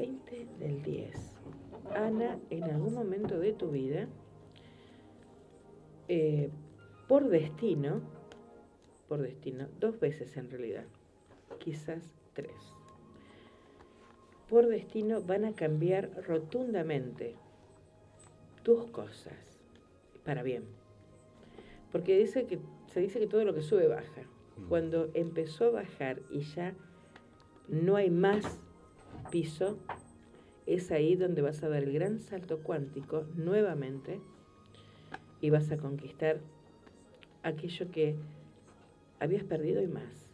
20 del 10. Ana, en algún momento de tu vida, eh, por destino, por destino, dos veces en realidad, quizás tres, por destino van a cambiar rotundamente tus cosas para bien. Porque dice que, se dice que todo lo que sube baja. Mm. Cuando empezó a bajar y ya no hay más piso, es ahí donde vas a dar el gran salto cuántico nuevamente y vas a conquistar aquello que habías perdido y más,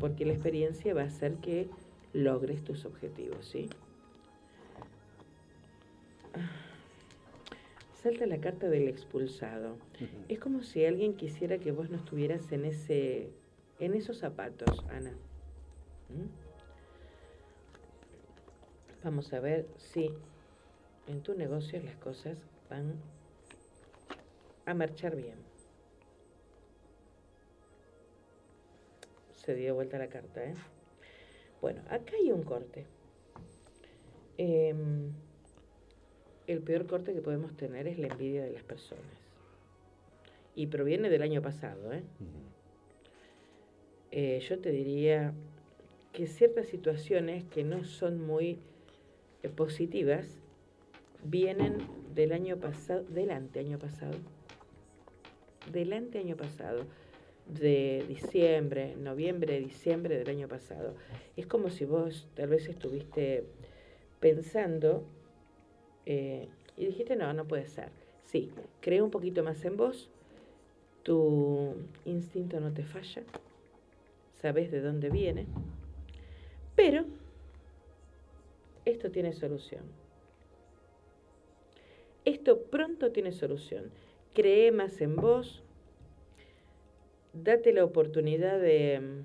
porque la experiencia va a hacer que logres tus objetivos, ¿sí? Salta la carta del expulsado. Es como si alguien quisiera que vos no estuvieras en ese en esos zapatos, Ana. ¿Mm? Vamos a ver si en tu negocio las cosas van a marchar bien. Se dio vuelta la carta, ¿eh? Bueno, acá hay un corte. Em, el peor corte que podemos tener es la envidia de las personas. Y proviene del año pasado, ¿eh? Eh, yo te diría que ciertas situaciones que no son muy positivas vienen del año pasado, del año pasado, del año pasado, de diciembre, noviembre, diciembre del año pasado. Es como si vos tal vez estuviste pensando eh, y dijiste, no, no puede ser. Sí, cree un poquito más en vos, tu instinto no te falla, sabes de dónde viene, pero esto tiene solución. Esto pronto tiene solución. Cree más en vos, date la oportunidad de,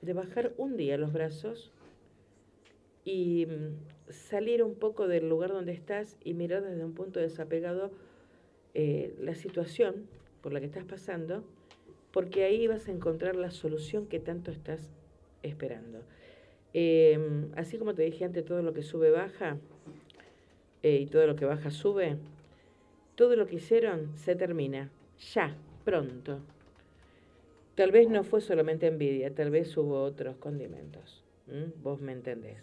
de bajar un día los brazos y mm, salir un poco del lugar donde estás y mirar desde un punto desapegado eh, la situación por la que estás pasando, porque ahí vas a encontrar la solución que tanto estás esperando. Em, así como te dije antes, todo lo que sube baja eh, y todo lo que baja sube, todo lo que hicieron se termina, ya, pronto. Tal vez no fue solamente envidia, tal vez hubo otros condimentos. Vos me entendés.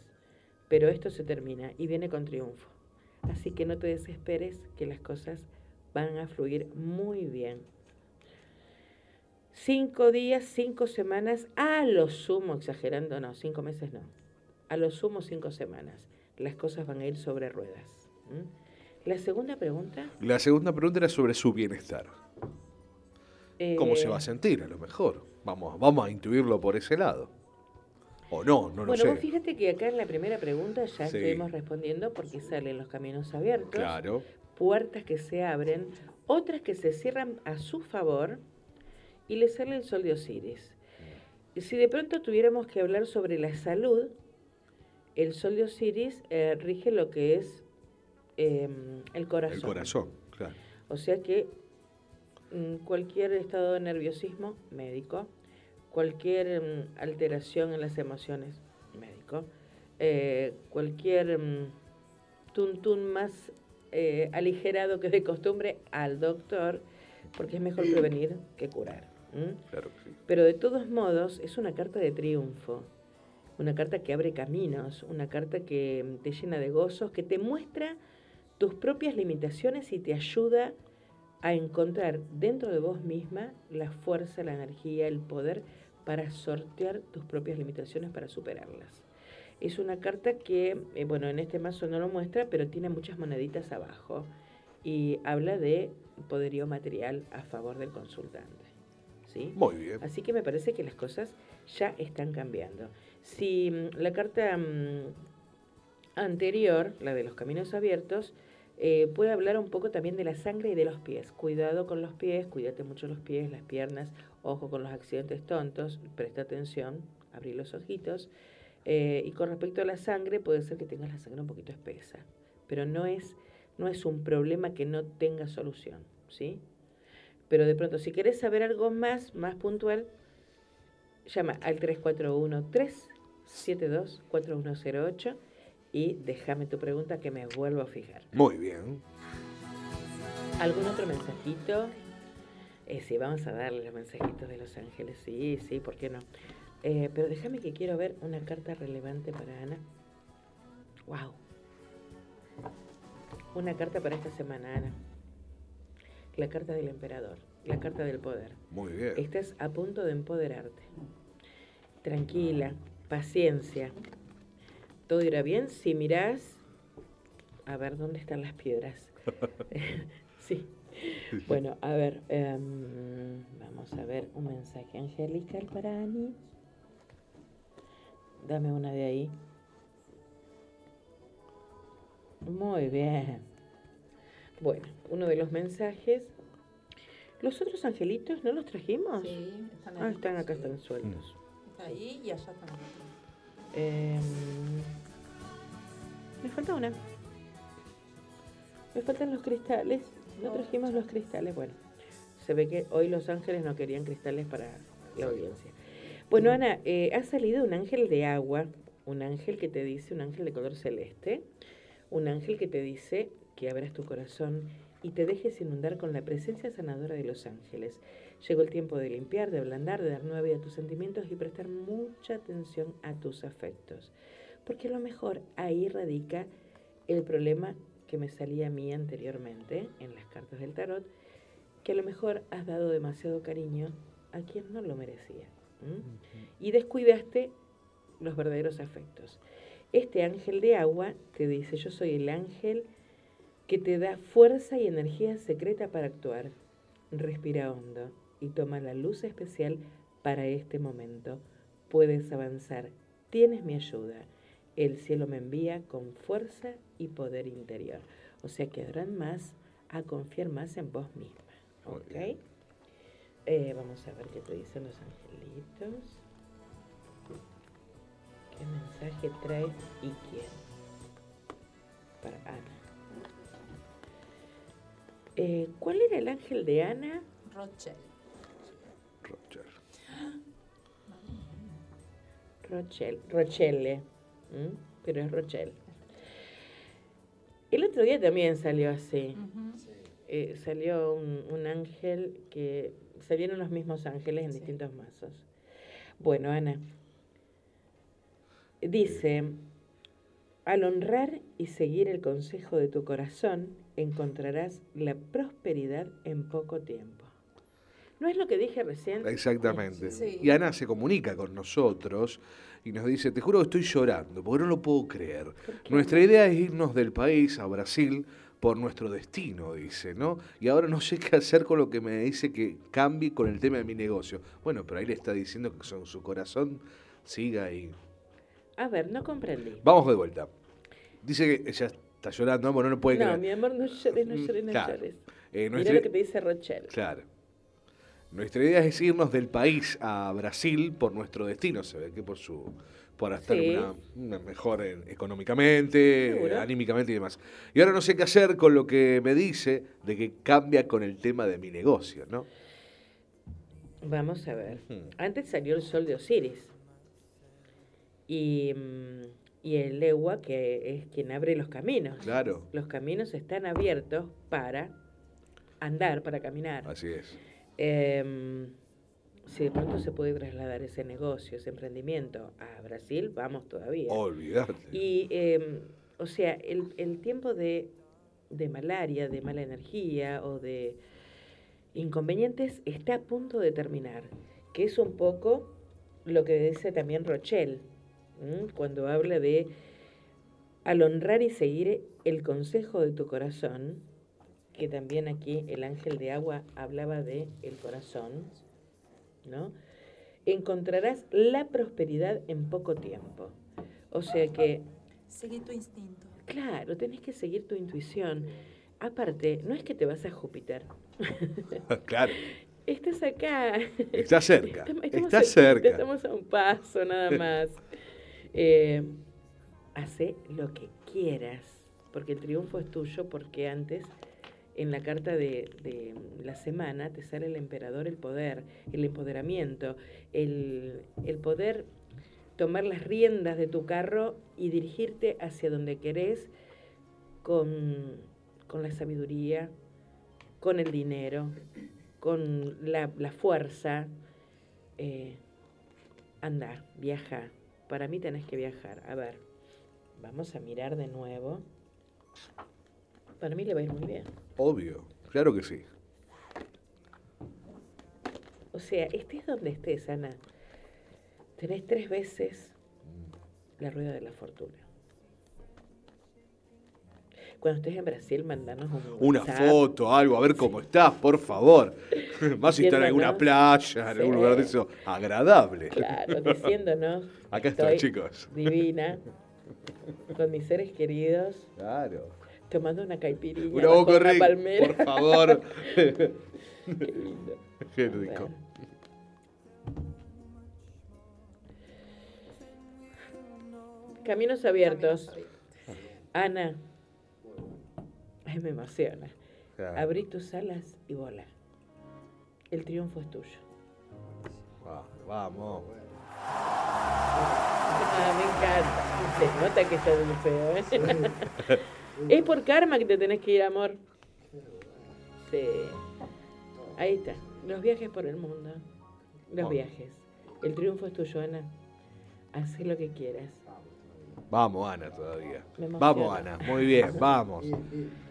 Pero esto se termina y viene con triunfo. Así que no te desesperes que las cosas van a fluir muy bien. Cinco días, cinco semanas, a lo sumo, exagerando, no, cinco meses no. A lo sumo cinco semanas. Las cosas van a ir sobre ruedas. La segunda pregunta. La segunda pregunta era sobre su bienestar. ¿Cómo se va a eh, sentir a lo mejor? Vamos, vamos a intuirlo por ese lado. O no, no lo sé. Bueno, fíjate que acá en la primera pregunta ya estuvimos respondiendo porque salen los caminos abiertos. Claro. Puertas que se abren, otras que se cierran a su favor y le sale el sol de Osiris. Si de pronto tuviéramos que hablar sobre la salud, el sol de Osiris eh, rige lo que es em, el corazón. El corazón, claro. O sea que mm, cualquier estado de nerviosismo, médico. Cualquier mm, alteración en las emociones, médico. Eh, cualquier mm, tuntún más eh, aligerado que de costumbre, al doctor, porque es mejor prevenir que curar. Pero de todos modos es una carta de triunfo, una carta que abre caminos, una carta que te llena de gozos, que te muestra tus propias limitaciones y te ayuda a encontrar dentro de vos misma la fuerza, la energía, el poder para sortear tus propias limitaciones, para superarlas. Es una carta que, eh, bueno, en este mazo no lo muestra, pero tiene muchas moneditas abajo y habla de poderío material a favor del consultante. Muy bien. Así que me parece que las cosas ya están cambiando. Si mm, la carta mm, anterior, la de los caminos abiertos, eh, puede hablar un poco también de la sangre y de los pies. Cuidado con los pies, cuídate mucho los pies, las piernas, ojo con los accidentes tontos, presta atención, abrí los ojitos. Eh, y con respecto a la sangre, puede ser que tengas la sangre un poquito espesa, pero no es, no es un problema que no tenga solución, ¿sí? Pero de pronto, si querés saber algo más, más puntual, llama al 341-372-4108 y déjame tu pregunta que me vuelvo a fijar. Muy bien. ¿Algún otro mensajito? Eh, sí, vamos a darle los mensajitos de los ángeles. Sí, sí, ¿por qué no? Eh, pero déjame que quiero ver una carta relevante para Ana. ¡Wow! Una carta para esta semana, Ana. La carta del emperador, la carta del poder. Muy bien. Estás a punto de empoderarte. Tranquila, paciencia. Todo irá bien si mirás. A ver, ¿dónde están las piedras? sí. Bueno, a ver, em, vamos a ver un mensaje angelical para Ani. Dame una de ahí. Muy bien. Bueno, uno de los mensajes. ¿Los otros angelitos no los trajimos? Sí, están ahí. Ah, están acá, están sueltos. Está ahí y allá están. Eh, me falta una. Me faltan los cristales. No trajimos los cristales. Bueno, se ve que hoy los ángeles no querían cristales para la audiencia. Bueno, Ana, eh, ha salido un ángel de agua, un ángel que te dice, un ángel de color celeste, un ángel que te dice que abras tu corazón y te dejes inundar con la presencia sanadora de los ángeles. Llegó el tiempo de limpiar, de ablandar, de dar nueva vida a tus sentimientos y prestar mucha atención a tus afectos. Porque a lo mejor ahí radica el problema que me salía a mí anteriormente en las cartas del tarot, que a lo mejor has dado demasiado cariño a quien no lo merecía. Y descuidaste los verdaderos afectos. Este ángel de agua te dice, yo soy el ángel que te da fuerza y energía secreta para actuar. Respira hondo y toma la luz especial para este momento. Puedes avanzar. Tienes mi ayuda el cielo me envía con fuerza y poder interior. O sea que habrán más a confiar más en vos misma. ¿Ok? Eh, vamos a ver qué te dicen los angelitos. ¿Qué mensaje trae y quién? Para Ana. Eh, ¿Cuál era el ángel de Ana? Rochelle. Rochelle. Rochelle. ¿Mm? pero es Rochelle. El otro día también salió así. Eh, salió un, ángel que salieron los mismos ángeles en distintos mazos. Bueno, Ana, dice, al honrar y seguir el consejo de tu corazón, encontrarás la prosperidad en poco tiempo. ¿No es lo que dije recién? Exactamente. Y Ana se comunica con nosotros y nos dice, te juro que estoy llorando, porque no lo puedo creer. Nuestra idea es irnos del país a Brasil por nuestro destino, dice, ¿no? Y ahora no sé qué hacer con lo que me dice que cambie con el tema de mi negocio. Bueno, pero ahí le está diciendo que son, su corazón siga ahí. A ver, no comprendí. Vamos de vuelta. Dice que ella está llorando, bueno, no puede creer. No, mi amor, no llores, no llores, no llores. Eh, Mira lo que te dice Rochelle. Claro. Nuestra idea es irnos del país a Brasil por nuestro destino, se ve que por su por estar una, mejor económicamente, anímicamente y demás. Y ahora no sé qué hacer con lo que me dice de que cambia con el tema de mi negocio, ¿no? Vamos a ver. Hmm. Antes salió el sol de Osiris. Y, mm, y el Lewa, que es quien abre los caminos. Claro. Los caminos están abiertos para andar, para caminar. Así es. Em, si de pronto se puede trasladar ese negocio, ese emprendimiento a Brasil, vamos todavía. Olvídate. Y, em, o sea, el, tiempo de, de, malaria, de mala energía o de inconvenientes está a punto de terminar, que es un poco lo que dice también Rochelle, cuando habla de al honrar y seguir el consejo de tu corazón, que también aquí el ángel de agua hablaba de el corazón, ¿no? Encontrarás la prosperidad en poco tiempo. O sea que... Seguir tu instinto. Claro, tenés que seguir tu intuición. Aparte, no es que te vas a Júpiter. claro. Estás acá. Está cerca. Estás cerca. Estamos a un paso nada más. Eh, hace lo que quieras, porque el triunfo es tuyo, porque antes en la carta de, la semana te sale el emperador, el poder, el empoderamiento, el, poder tomar las riendas de tu carro y dirigirte hacia donde querés con, con la sabiduría, con el dinero, con la, la fuerza. Eh, anda, viaja. Para mí tenés que viajar. A ver, vamos a mirar de nuevo. Para mí le va a ir muy bien. Obvio, claro que sí. O sea, estés donde estés, Ana, tenés tres veces la rueda de la fortuna. Cuando estés en Brasil, mandanos un Una WhatsApp. foto, algo, a ver cómo estás, por favor. Más si está en alguna playa, en algún lugar de eso, agradable. Claro, diciéndonos. Acá estoy, estoy chicos. Divina, con mis seres queridos, Claro. tomando una caipirinha. Una bajo boca una rica, palmera. por favor. Qué lindo. Qué rico. Caminos abiertos. Ana. Ay, me emociona. Claro. Abrí tus alas y vola. El triunfo es tuyo. Va- Vamos. Ah, me encanta. Se nota que está muy feo, ¿eh? es por karma que te tenés que ir, amor. Sí. Ahí está. Los viajes por el mundo. Los viajes. El triunfo es tuyo, Ana. Haz lo que quieras. Vamos, Ana, todavía. Vamos, Ana. Muy bien, vamos.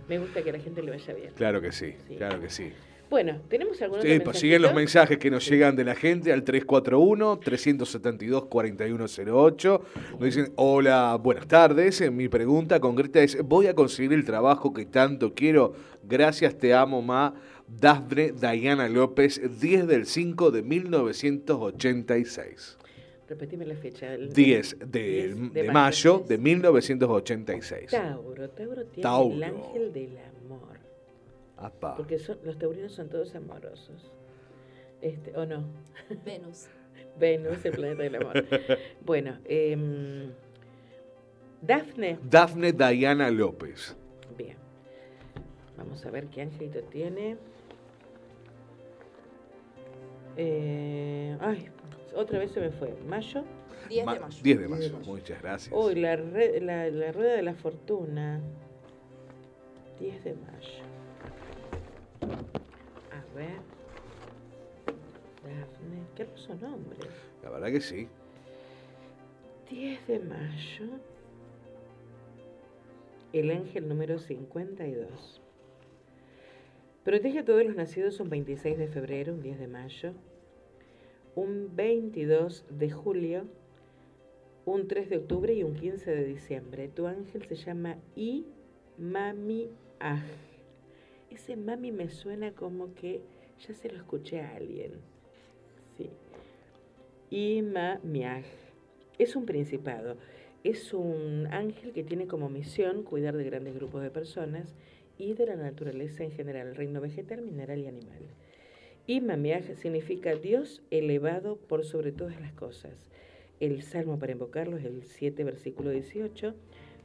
Me gusta que a la gente le vaya bien. Claro que sí, Sí. claro que sí. Bueno, ¿tenemos algún otro Sí, pues siguen los mensajes que nos llegan de la gente al 341-372-4108. Nos dicen, hola, buenas tardes. Eh, Mi pregunta concreta es, ¿voy a conseguir el trabajo que tanto quiero? Gracias, te amo, ma. Dafne Diana López, 10 del 5 de 1986. Repetime la fecha. el- 10 de, 10 de mayo de 1986. Tauro. Tauro tiene Tauro. el ángel del amor. Apa. Porque son, los taurinos son todos amorosos. Este, ¿O no? Venus. Venus, el planeta del amor. Bueno, em, Dafne. Dafne Diana López. Bien. Vamos a ver qué angelito tiene. Eh, ay, otra vez se me fue. Mayo. 10 Ma- de mayo. 10 de mayo. Muchas gracias. Uy, la, re- la, la rueda de la fortuna. 10 de mayo. A ver. Dafne. Qué hermoso nombre. La verdad que sí. 10 de mayo. El ángel número 52. Protege a todos los nacidos un 26 de febrero, un 10 de mayo, un 22 de julio, un 3 de octubre y un 15 de diciembre. Tu ángel se llama I Mami Aj. Ese mami me suena como que ya se lo escuché a alguien. Sí. I Mami Aj. Es un principado. Es un ángel que tiene como misión cuidar de grandes grupos de personas y de la naturaleza en general, el reino vegetal, mineral y animal. Y Mamiaj significa Dios elevado por sobre todas las cosas. El salmo para invocarlo es el 7, versículo 18.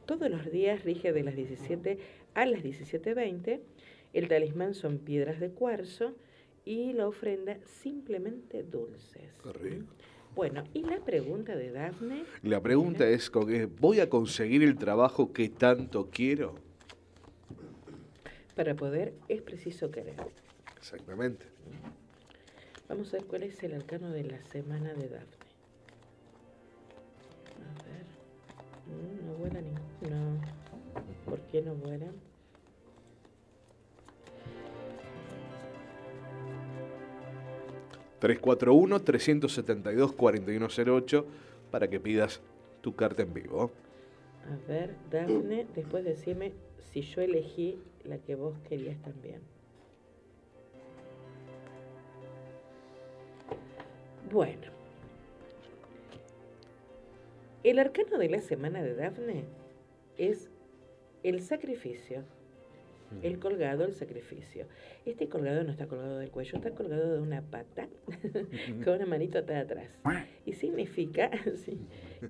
Todos los días rige de las 17 a las 17.20. El talismán son piedras de cuarzo y la ofrenda simplemente dulces. Rico. Bueno, y la pregunta de Dafne. La pregunta es, qué, ¿voy a conseguir el trabajo que tanto quiero? Para poder es preciso querer. Exactamente. Vamos a ver cuál es el arcano de la semana de Dafne. A ver. Mm, No vuela ninguno. ¿Por qué no vuelan? tres 341-372-4108 para que pidas tu carta en vivo. A ver, Dafne, después decime si yo elegí la que vos querías también. Bueno. El arcano de la semana de Dafne es el sacrificio. El colgado, el sacrificio. Este colgado no está colgado del cuello, está colgado de una pata con una manito atada atrás. Y significa sí,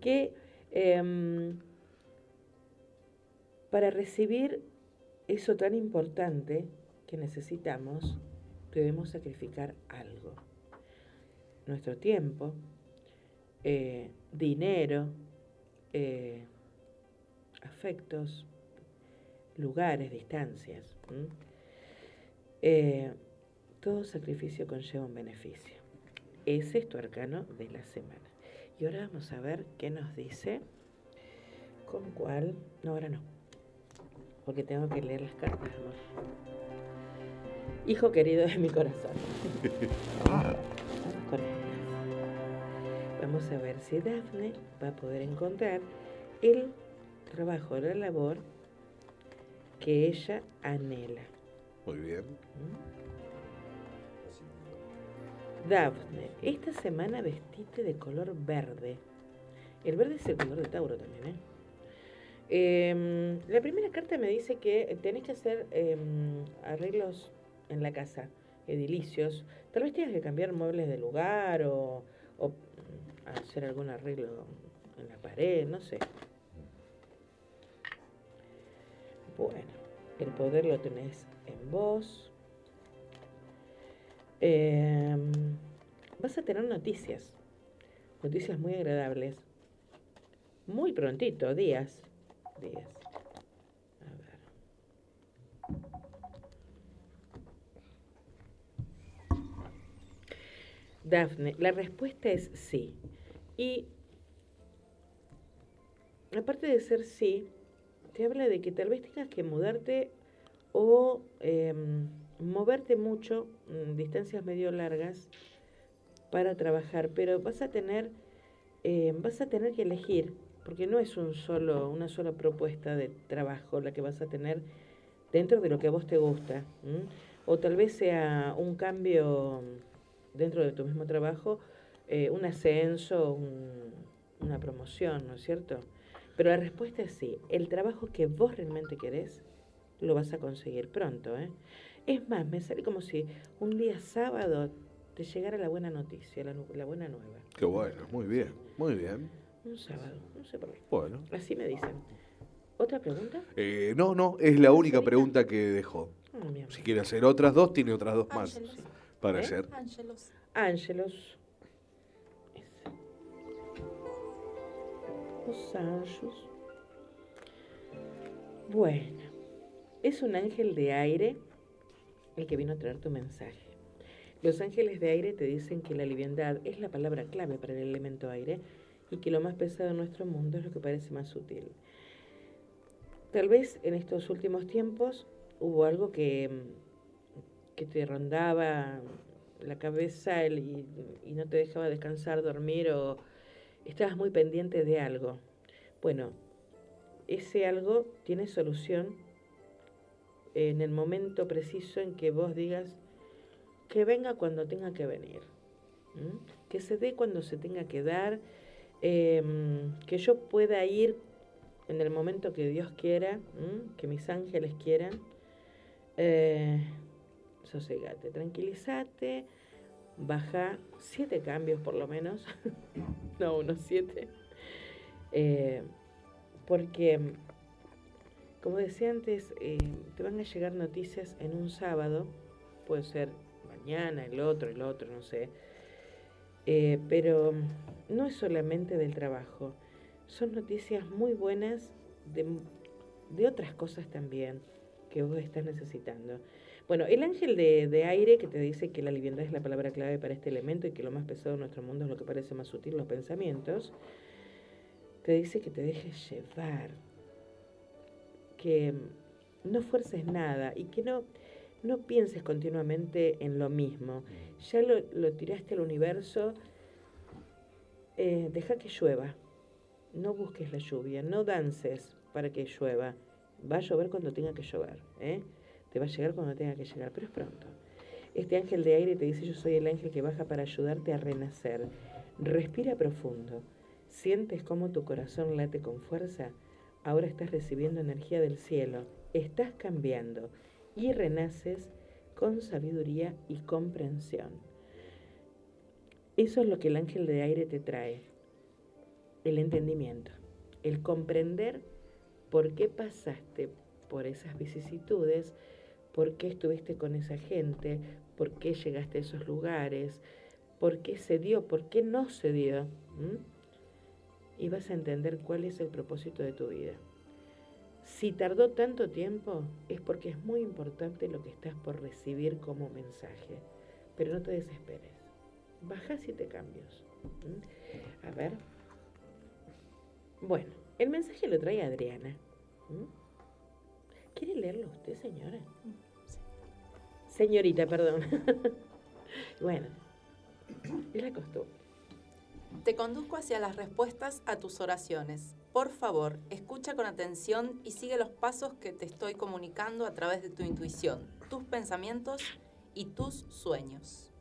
que em, para recibir eso tan importante que necesitamos, debemos sacrificar algo. Nuestro tiempo, eh, dinero, eh, afectos, lugares, distancias. Eh, todo sacrificio conlleva un beneficio. Ese es tu arcano de la semana. Y ahora vamos a ver qué nos dice. ¿Con cuál? No, ahora no. Porque tengo que leer las cartas. Hijo querido de mi corazón. Vamos con ellas. Vamos a ver si Daphne va a poder encontrar el trabajo, la labor que ella anhela. Muy bien. Daphne, esta semana vestite de color verde. El verde es el color de Tauro también, ¿eh? Em, la primera carta me dice que tenés que hacer em, arreglos en la casa, edilicios. Tal vez tengas que cambiar muebles de lugar o, hacer algún arreglo en la pared, no sé. Bueno, el poder lo tenés en vos. Em, vas a tener noticias, noticias muy agradables. Muy prontito, días. Días. Dafne, la respuesta es sí. Y aparte de ser sí, te habla de que tal vez tengas que mudarte o em, moverte mucho, mm, distancias medio largas, para trabajar, pero vas a tener, em, vas a tener que elegir, porque no es un solo, una sola propuesta de trabajo la que vas a tener dentro de lo que a vos te gusta. O tal vez sea un cambio dentro de tu mismo trabajo, eh, un ascenso, una promoción, ¿no es cierto? Pero la respuesta es sí. El trabajo que vos realmente querés, lo vas a conseguir pronto. ¿eh? Es más, me sale como si un día sábado te llegara la buena noticia, la, la buena nueva. Qué bueno, muy bien, muy bien. Un sábado, no sé por qué. Bueno. Así me dicen. ¿Otra pregunta? Eh, no, no, es la única pregunta que dejó. Oh. Si quiere hacer otras dos, tiene otras dos más Ángelos. Para ¿Eh? hacer. Ángelos. Ángelos. Los anjos. Bueno, es un ángel de aire el que vino a traer tu mensaje. Los ángeles de aire te dicen que la liviandad es la palabra clave para el elemento aire y que lo más pesado en nuestro mundo es lo que parece más sutil. Tal vez en estos últimos tiempos hubo algo que, que te rondaba la cabeza y, no te dejaba descansar, dormir o estabas muy pendiente de algo. Bueno, ese algo tiene solución en el momento preciso en que vos digas que venga cuando tenga que venir, que se dé cuando se tenga que dar, em, que yo pueda ir en el momento que Dios quiera, que mis ángeles quieran. Eh, sosegate, tranquilízate, baja siete cambios por lo menos, no unos siete, Eh, porque, como decía antes, eh, te van a llegar noticias en un sábado, puede ser mañana, el otro, el otro, no sé, Eh, pero no es solamente del trabajo, son noticias muy buenas de, de otras cosas también que vos estás necesitando. Bueno, el ángel de, de aire que te dice que la liviandad es la palabra clave para este elemento y que lo más pesado de nuestro mundo es lo que parece más sutil, los pensamientos, te dice que te dejes llevar, que no fuerces nada y que no, no pienses continuamente en lo mismo. Ya lo, lo tiraste al universo, eh, deja que llueva, no busques la lluvia, no dances para que llueva, va a llover cuando tenga que llover, ¿eh? Te va a llegar cuando tenga que llegar, pero es pronto. Este ángel de aire te dice, yo soy el ángel que baja para ayudarte a renacer. Respira profundo. ¿Sientes cómo tu corazón late con fuerza? Ahora estás recibiendo energía del cielo. Estás cambiando y renaces con sabiduría y comprensión. Eso es lo que el ángel de aire te trae. El entendimiento. El comprender por qué pasaste por esas vicisitudes, por qué estuviste con esa gente, por qué llegaste a esos lugares, por qué se dio, por qué no se dio. ¿m? y vas a entender cuál es el propósito de tu vida. Si tardó tanto tiempo es porque es muy importante lo que estás por recibir como mensaje, pero no te desesperes. Baja siete cambios. ¿Mm? A ver. Bueno, el mensaje lo trae Adriana. ¿Mm? ¿Quiere leerlo usted, señora? Señorita, perdón. bueno, es la costumbre. Te conduzco hacia las respuestas a tus oraciones. Por favor, escucha con atención y sigue los pasos que te estoy comunicando a través de tu intuición, tus pensamientos y tus sueños.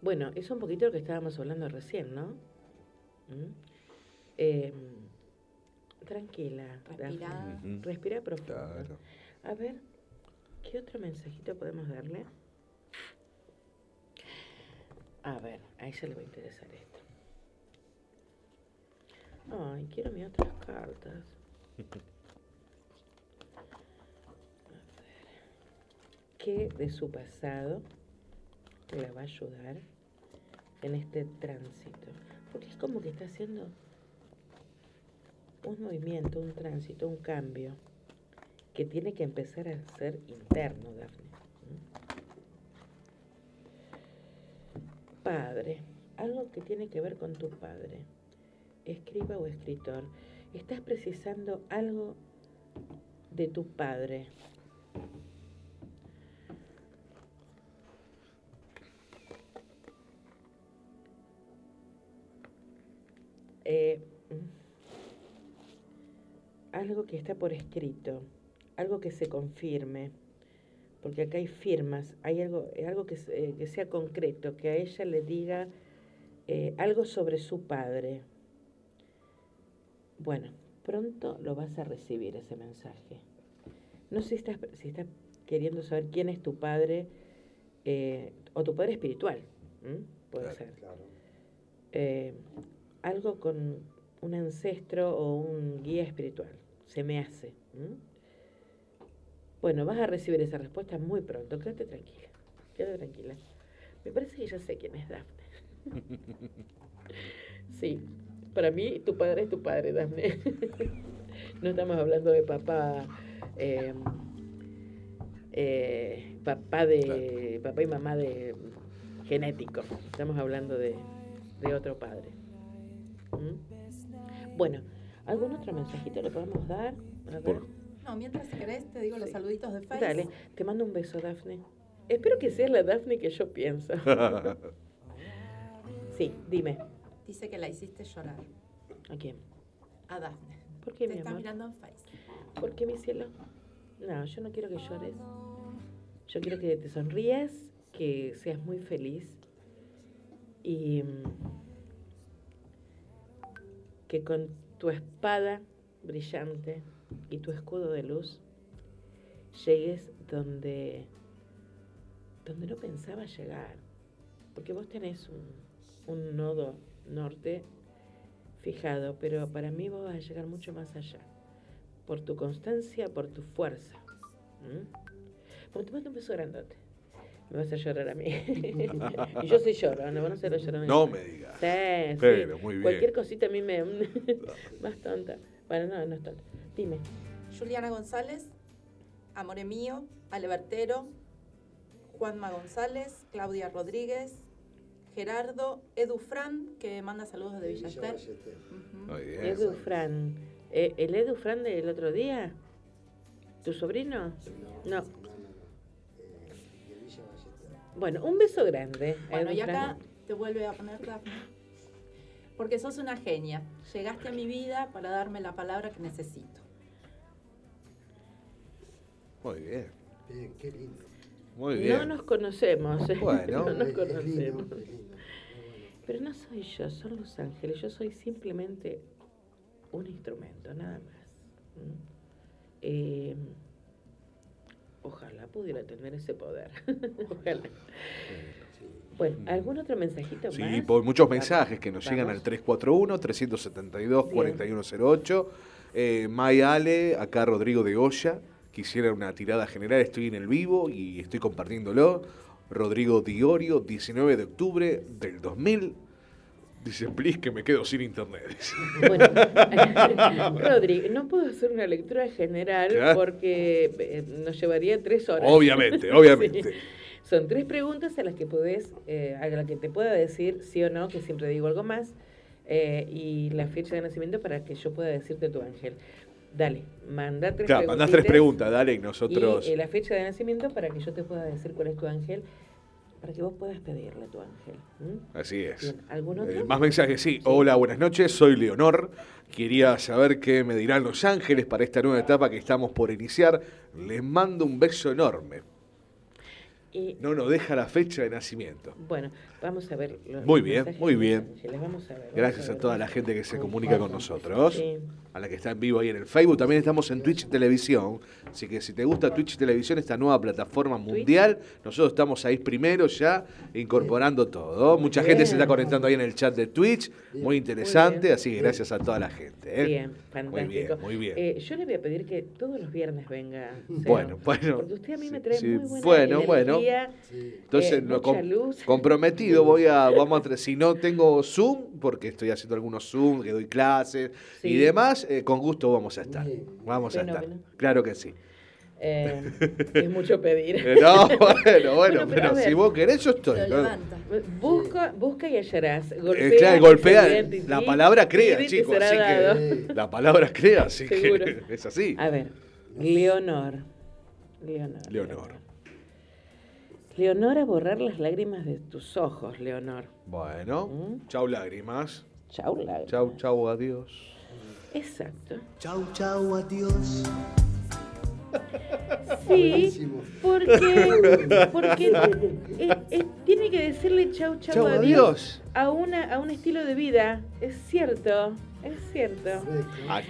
Bueno, es un poquito lo que estábamos hablando recién, ¿no? ¿Mm? Eh, tranquila. Respira. Profundo. Claro. A ver, ¿qué otro mensajito podemos darle? A ver, a ella le va a interesar esto. Ay, quiero mis otras cartas. A ver. ¿Qué de su pasado le va a ayudar en este tránsito? Porque es como que está haciendo un movimiento, un tránsito, un cambio que tiene que empezar a ser interno, Dafne. Padre, algo que tiene que ver con tu padre, escriba o escritor, estás precisando algo de tu padre. Eh, algo que está por escrito, algo que se confirme, porque acá hay firmas, hay algo, algo que, eh, que sea concreto, que a ella le diga eh, algo sobre su padre. Bueno, pronto lo vas a recibir ese mensaje. No sé si estás, si estás queriendo saber quién es tu padre eh, o tu padre espiritual, ¿m? puede Claro. ser. Claro. Eh, algo con un ancestro o un guía espiritual, se me hace. Bueno, vas a recibir esa respuesta muy pronto, quédate tranquila, quédate tranquila. Me parece que ya sé quién es Dafne. sí, para mí tu padre es tu padre, Dafne. no estamos hablando de papá, eh, eh, papá de papá y mamá de genético. Estamos hablando de, de otro padre. ¿Mm? Bueno, ¿algún otro mensajito le podemos dar? A ver. Por- No, mientras querés te digo los Sí. saluditos de Facebook. Dale, te mando un beso, Dafne. Espero que seas la Dafne que yo pienso. sí, dime. Dice que la hiciste llorar. ¿A quién? A Dafne. ¿Por qué, Te mi está amor? mirando en Facebook. ¿Por qué, mi cielo? No, yo no quiero que llores. Yo quiero que te sonrías, que seas muy feliz y mm, que con tu espada brillante y tu escudo de luz llegues donde, donde no pensabas llegar. Porque vos tenés un, un nodo norte fijado, pero para mí vos vas a llegar mucho más allá por tu constancia, por tu fuerza. ¿Mm? Mando un beso grandote. Me vas a hacer llorar a mí. y yo llorona, vos no se lo llorona. No me digas. Sí, sí. Pero, muy bien. Cualquier cosita a mí me... más tonta. Bueno, no, no es tonta. Dime. Juliana González, Amore Mío, Ale Bertero, Juanma González, Claudia Rodríguez, Gerardo, Edu Fran, que manda saludos desde. Muy bien. Edu Fran. Eh, ¿El Edu Fran del otro día? ¿Tu sobrino? No. Bueno, un beso grande. a Bueno, y acá te vuelve a poner Dafne. Porque sos una genia. Llegaste a mi vida para darme la palabra que necesito. Muy bien. Bien, qué lindo. Muy bien. No nos conocemos. ¿eh? Bueno. no nos Es- conocemos. lindo, es lindo. Muy bueno. Pero no soy yo, son los ángeles. Yo soy simplemente un instrumento, nada más. ¿Mm? Eh, ojalá pudiera tener ese poder. ojalá. Bueno, ¿algún otro mensajito Sí, más? por muchos mensajes que nos llegan al 341-372-4108. Eh, May Ale, acá Rodrigo de Goya, quisiera una tirada general, estoy en el vivo y estoy compartiéndolo. Rodrigo Diorio, 19 de octubre del 2000. Dice, please, que me quedo sin internet. Bueno, Rodri, no puedo hacer una lectura general porque eh, nos llevaría tres horas. Obviamente, obviamente. Sí. Son tres preguntas a las que podés, eh, a las que te pueda decir sí o no, que siempre digo algo más, eh, y la fecha de nacimiento para que yo pueda decirte tu ángel. Dale, manda tres Claro, mandás tres preguntas, dale, nosotros. Y eh, la fecha de nacimiento para que yo te pueda decir cuál es tu ángel, para que vos puedas pedirle a tu ángel. Así es. Bien, ¿algún otro? Eh, más mensajes, sí. Hola, buenas noches, soy Leonor. Quería saber qué me dirán los ángeles para esta nueva etapa que estamos por iniciar. Les mando un beso enorme. Y No nos deja la fecha de nacimiento. Bueno, vamos a ver. los Muy bien, muy bien. Ángeles. Vamos a ver. vamos Gracias a ver, toda la gente que se comunica con nosotros. Sí. A la que está en vivo ahí en el Facebook. También estamos en Twitch Televisión. Así que si te gusta Twitch Televisión, esta nueva plataforma mundial, nosotros estamos ahí primero ya incorporando todo. Mucha gente se está Bien. conectando ahí en el chat de Twitch. Muy interesante. Muy bien. Así que gracias a toda la gente. ¿eh? Bien, Muy fantástico. bien, muy bien. Eh, yo le voy a pedir que todos los viernes venga. Bueno, bueno. Porque usted a mí me trae sí, muy buena bueno, bueno. energía. Entonces, eh, no, mucha com- luz. comprometido, voy a, vamos a, si no tengo Zoom, porque estoy haciendo algunos Zoom, que doy clases y demás, eh, con gusto vamos a estar. Vamos a estar. Claro que sí. Eh, es mucho pedir. Eh, No, bueno, bueno, Bueno, pero si vos querés, yo estoy. Lo ¿no? Busca, busca y hallarás. Golpea, Eh, claro, la palabra crea, chicos, será así dado. que la palabra crea, así Seguro. que es así. A ver, Leonor. Leonor. Leonor. Leonor, a borrar las lágrimas de tus ojos, Leonor. Bueno, ¿Mm? chau lágrimas. Chau, lágrimas. Chau, chau, adiós. Exacto. Chau, chau, adiós. Sí, porque, porque tiene que decirle chau, chau, Chau, adiós, adiós. A, una, a un estilo de vida. Es cierto, es cierto.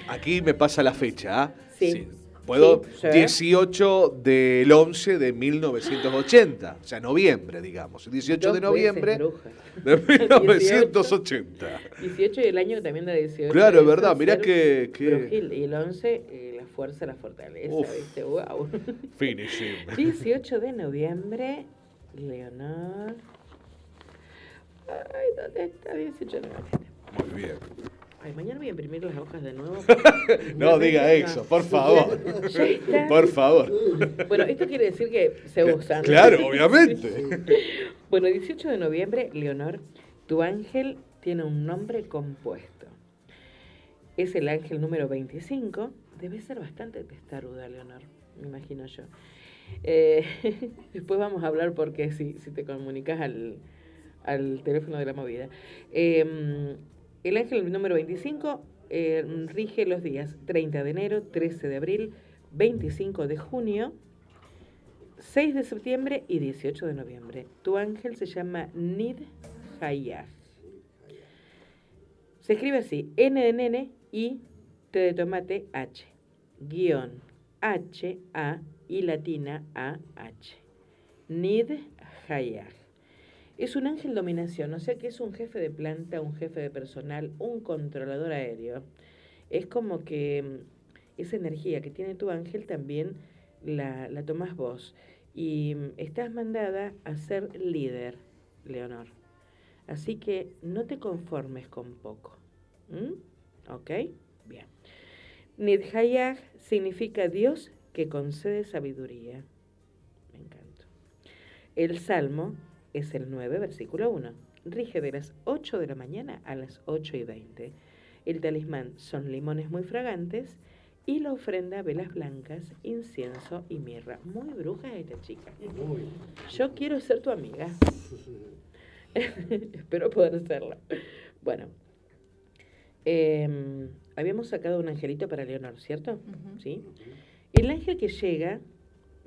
Aquí me pasa la fecha. ¿ah? Sí. Puedo, Sí, sí. 18 del 11 de 1980, o sea, noviembre, digamos. 18 Dos de noviembre de 1980. 18 y el año también da 18. Claro, es verdad, mirá que- que- brujil. Y el 11, eh, la fuerza, la fortaleza, Uf. ¿viste? Wow. Finishing. 18 de noviembre, Leonor. Ay, ¿dónde está 18 de noviembre? Muy bien. Ay, mañana voy a imprimir las hojas de nuevo. No diga eso, por favor. Por favor. Bueno, esto quiere decir que se usan. Claro, obviamente. Bueno, 18 de noviembre, Leonor, tu ángel tiene un nombre compuesto. Es el ángel número 25. Debe ser bastante testaruda, Leonor, me imagino yo. Eh, después vamos a hablar porque si, si te comunicas al, al teléfono de la movida. Eh, el ángel número 25 eh, rige los días 30 de enero, 13 de abril, 25 de junio, 6 de septiembre y 18 de noviembre. Tu ángel se llama Nid Hayah. Se escribe así, N de nene y T de tomate H. Guión H, A y latina A, H. Nid Hayah. Es un ángel dominación, o sea que es un jefe de planta, un jefe de personal, un controlador aéreo. Es como que mm, esa energía que tiene tu ángel también la, la tomas vos. Y mm, estás mandada a ser líder, Leonor. Así que no te conformes con poco. ¿Ok? Bien. Nidhayah significa Dios que concede sabiduría. Me encanta. El Salmo es el 9, versículo 1. Rige de las 8 de la mañana a las 8 y 20. El talismán son limones muy fragantes y la ofrenda velas blancas, incienso y mirra. Muy bruja esta chica. Muy. Yo quiero ser tu amiga. Espero poder serla. Bueno, em, habíamos sacado un angelito para Leonor, ¿cierto? ¿Sí? El ángel que llega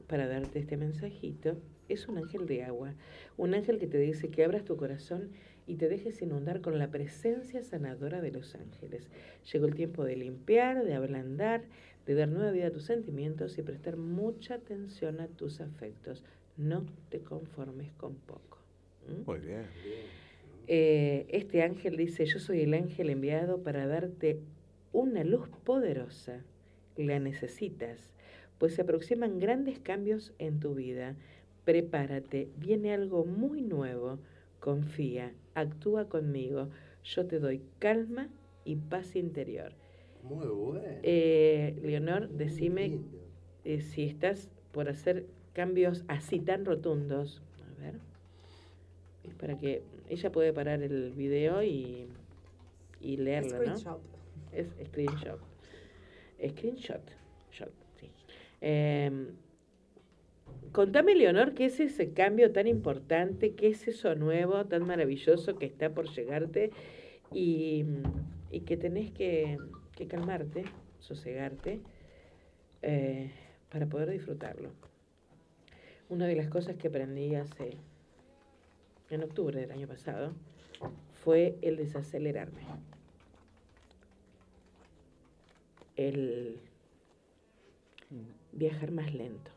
para darte este mensajito es un ángel de agua, un ángel que te dice que abras tu corazón y te dejes inundar con la presencia sanadora de los ángeles. Llegó el tiempo de limpiar, de ablandar, de dar nueva vida a tus sentimientos y prestar mucha atención a tus afectos. No te conformes con poco. ¿Mm? Muy bien. Eh, este ángel dice, yo soy el ángel enviado para darte una luz poderosa. La necesitas, pues se aproximan grandes cambios en tu vida. Prepárate, viene algo muy nuevo. confía, actúa conmigo, yo te doy calma y paz interior. Muy bueno. Eh, Leonor, decime eh, si estás por hacer cambios así tan rotundos. A ver. Es para que ella puede parar el video y, y leerlo, ¿no? Screenshot. Es screenshot. Screenshot. Shot, sí. Eh, contame, Leonor, qué es ese cambio tan importante, qué es eso nuevo, tan maravilloso que está por llegarte y, y que tenés que, que calmarte, sosegarte, eh, para poder disfrutarlo. Una de las cosas que aprendí hace, en octubre del año pasado, fue el desacelerarme. El viajar más lento,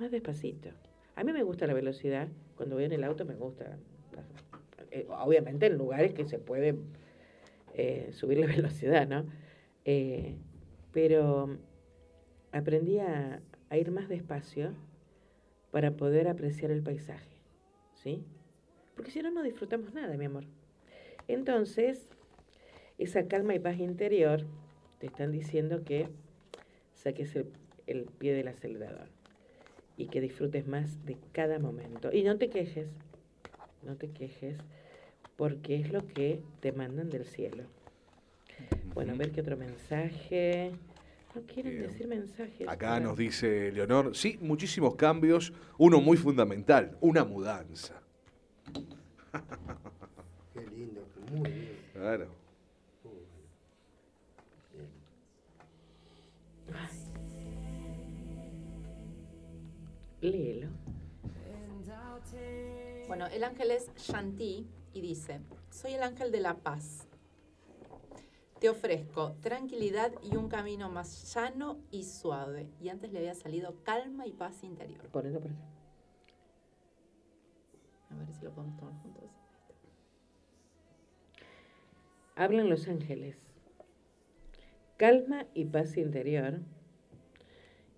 más despacito. A mí me gusta la velocidad, cuando voy en el auto me gusta, eh, obviamente en lugares que se puede eh, subir la velocidad, ¿no? Eh, pero aprendí a, ir más despacio para poder apreciar el paisaje, ¿sí? Porque si no, no disfrutamos nada, mi amor. Entonces, esa calma y paz interior te están diciendo que saques el, el pie del acelerador y que disfrutes más de cada momento. Y no te quejes, no te quejes, porque es lo que te mandan del cielo. Bueno, a ver qué otro mensaje. No quieren Bien. decir mensajes. Acá para- nos dice Leonor, sí, muchísimos cambios, uno muy fundamental, una mudanza. Qué lindo, muy bien. Claro. Léelo. Bueno, el ángel es Shanti y dice, soy el ángel de la paz. Te ofrezco tranquilidad y un camino más llano y suave. Y antes le había salido calma y paz interior. Ponelo por acá. A ver si lo podemos tomar juntos. Hablan los ángeles. Calma y paz interior.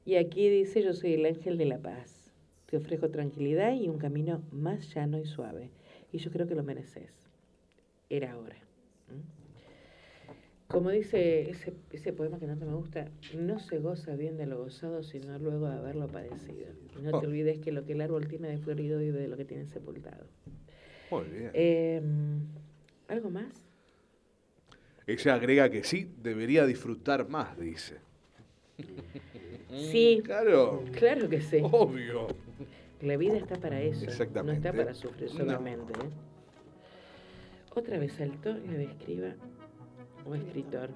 Y aquí dice, yo soy el ángel de la paz. Te ofrezco tranquilidad y un camino más llano y suave. Y yo creo que lo mereces. Era hora. ¿Mm? Como dice ese, ese poema que tanto me gusta, no se goza bien de lo gozado, sino luego de haberlo padecido. Y no te Oh. olvides que lo que el árbol tiene de florido vive de lo que tiene sepultado. Muy bien. Eh, ¿Algo más? Ella agrega que sí, debería disfrutar más, dice. Sí, Claro, claro que sí. obvio. La vida está para eso. Exactamente. No está para sufrir No. solamente. ¿eh? Otra vez saltó la de escriba o escritor.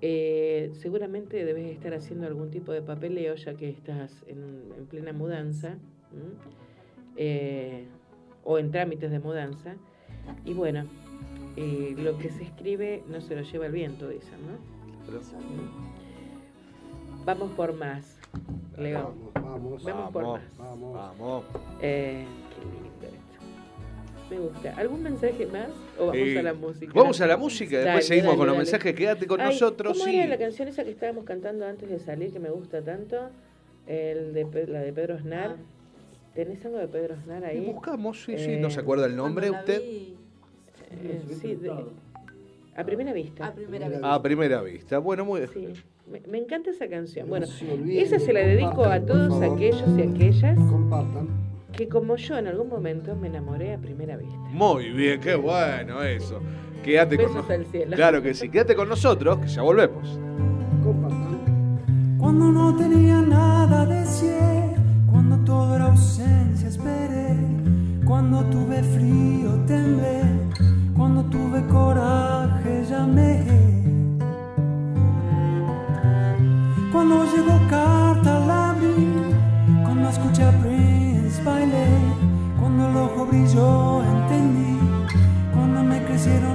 Eh, seguramente debes estar haciendo algún tipo de papeleo ya que estás en, en plena mudanza. Eh, o en trámites de mudanza. Y bueno, lo que se escribe no se lo lleva el viento, dicen, ¿no? ¿Mm? Vamos por más, Leo. Vamos, vamos. Vamos por Vamos, más. Vamos. vamos. Eh, qué lindo esto. Me gusta. ¿Algún mensaje más? ¿O vamos Eh, a la música? Vamos a la música, después Dale, seguimos dale, con los dale. mensajes. Quédate con Ay, nosotros. ¿Cómo sí. era la canción esa que estábamos cantando antes de salir que me gusta tanto? El de, la de Pedro Aznar. Ah. ¿Tenés algo de Pedro Aznar Y ahí? buscamos, sí, sí, Eh, no se acuerda el nombre usted. vi Eh, sí, de- a primera vista. a primera Primera vez. A primera vista. Bueno, muy Sí, me, me encanta esa canción. No Bueno, olviden esa de se la dedico a todos favor. aquellos y aquellas Compartan. que como yo en algún momento me enamoré a primera vista. Muy bien, qué bueno eso. Quédate con nosotros. cielo. Claro que sí, quédate con nosotros, que ya volvemos. Compartan. Cuando no tenía nada deseé, cuando todo era ausencia esperé, cuando tuve frío temblé, cuando tuve coraje llamé. Cuando llegó carta la abrí, cuando escuché a Prince bailé, cuando el ojo brilló entendí, cuando me crecieron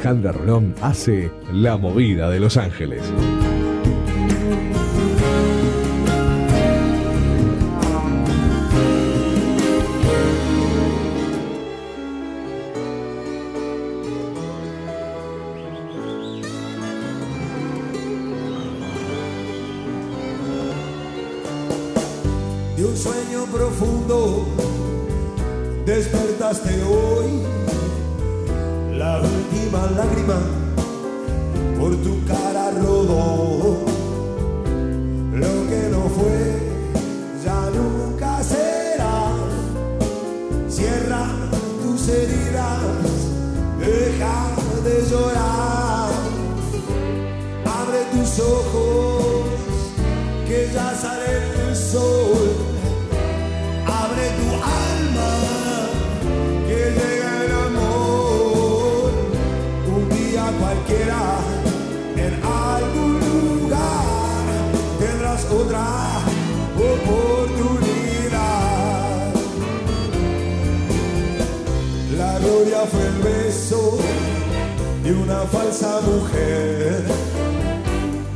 Alejandra Rolón hace La Movida de Los Ángeles. una falsa mujer.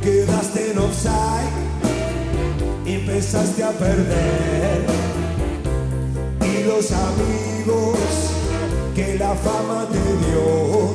Quedaste en offside y empezaste a perder. Y los amigos que la fama te dio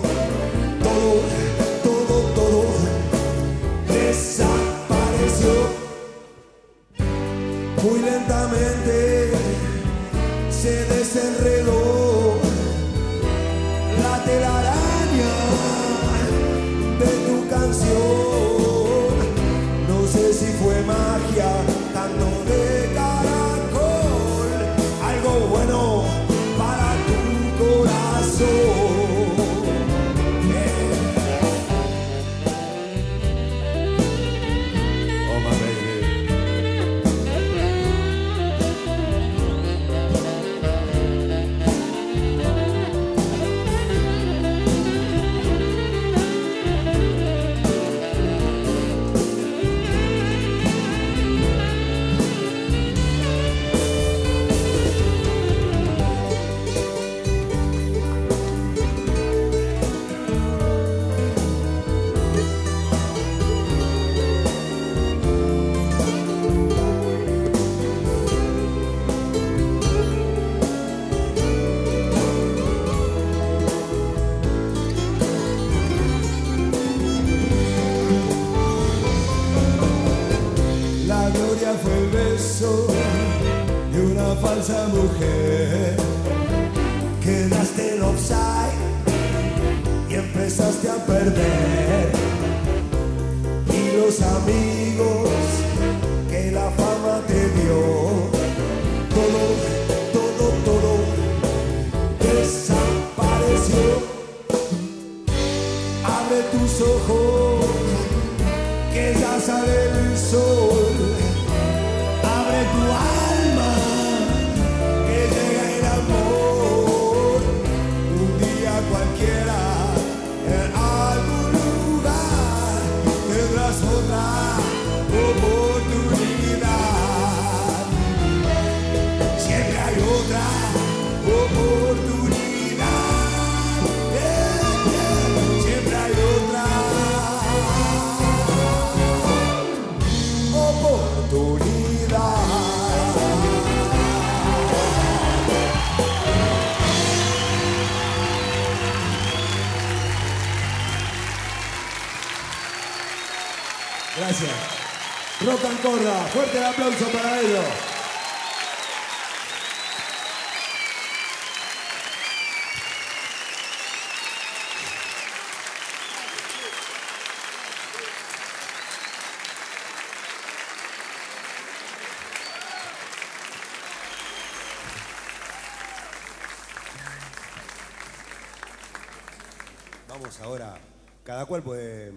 Vamos ahora, cada cual puede...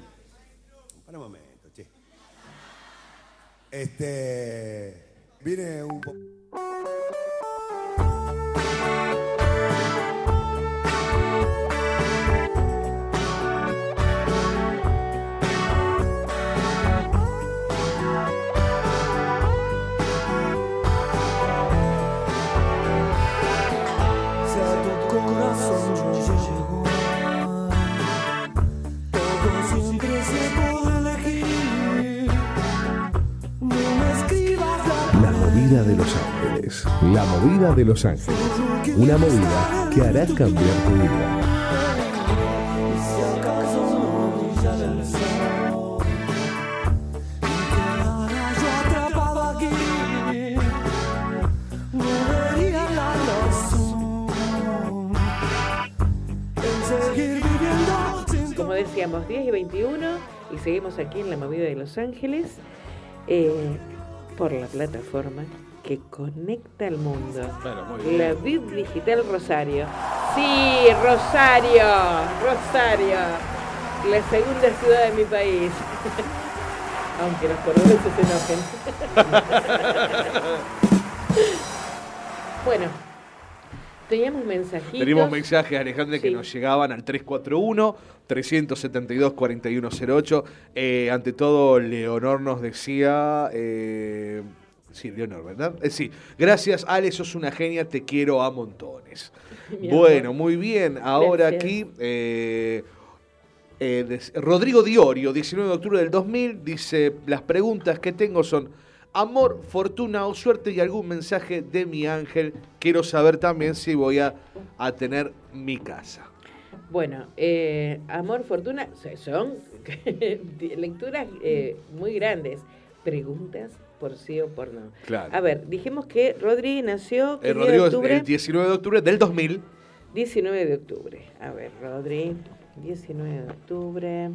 Para un momento, che. Este... Viene un movida de Los Ángeles. La movida de Los Ángeles. Una movida que hará cambiar tu vida. Como decíamos, 10 y 21 y seguimos aquí en la movida de Los Ángeles eh, por la plataforma que conecta al mundo. Claro, muy bien. La Vid Digital Rosario. Sí, Rosario, Rosario, la segunda ciudad de mi país. Aunque los cordobeses se enojen. bueno, teníamos mensajitos. Tenemos mensajes, Alejandra, que Sí. nos llegaban al 341-372-4108. Eh, ante todo, Leonor nos decía... eh, sí, Leonor, ¿verdad? Eh, sí. Gracias, Ale, sos una genia, te quiero a montones. Mi bueno, amor. muy bien. Ahora Gracias. aquí... eh, eh, des- Rodrigo Diorio, 19 de octubre del 2000, dice, las preguntas que tengo son amor, fortuna o suerte y algún mensaje de mi ángel. Quiero saber también si voy a, a tener mi casa. Bueno, eh, Amor, Fortuna, son lecturas eh, muy grandes. Preguntas por sí o por no. Claro. A ver, dijimos que Rodri nació ¿qué Eh, día Rodrigo de octubre? el 19 de octubre del 2000. 19 de octubre. A ver, Rodri, 19 de octubre.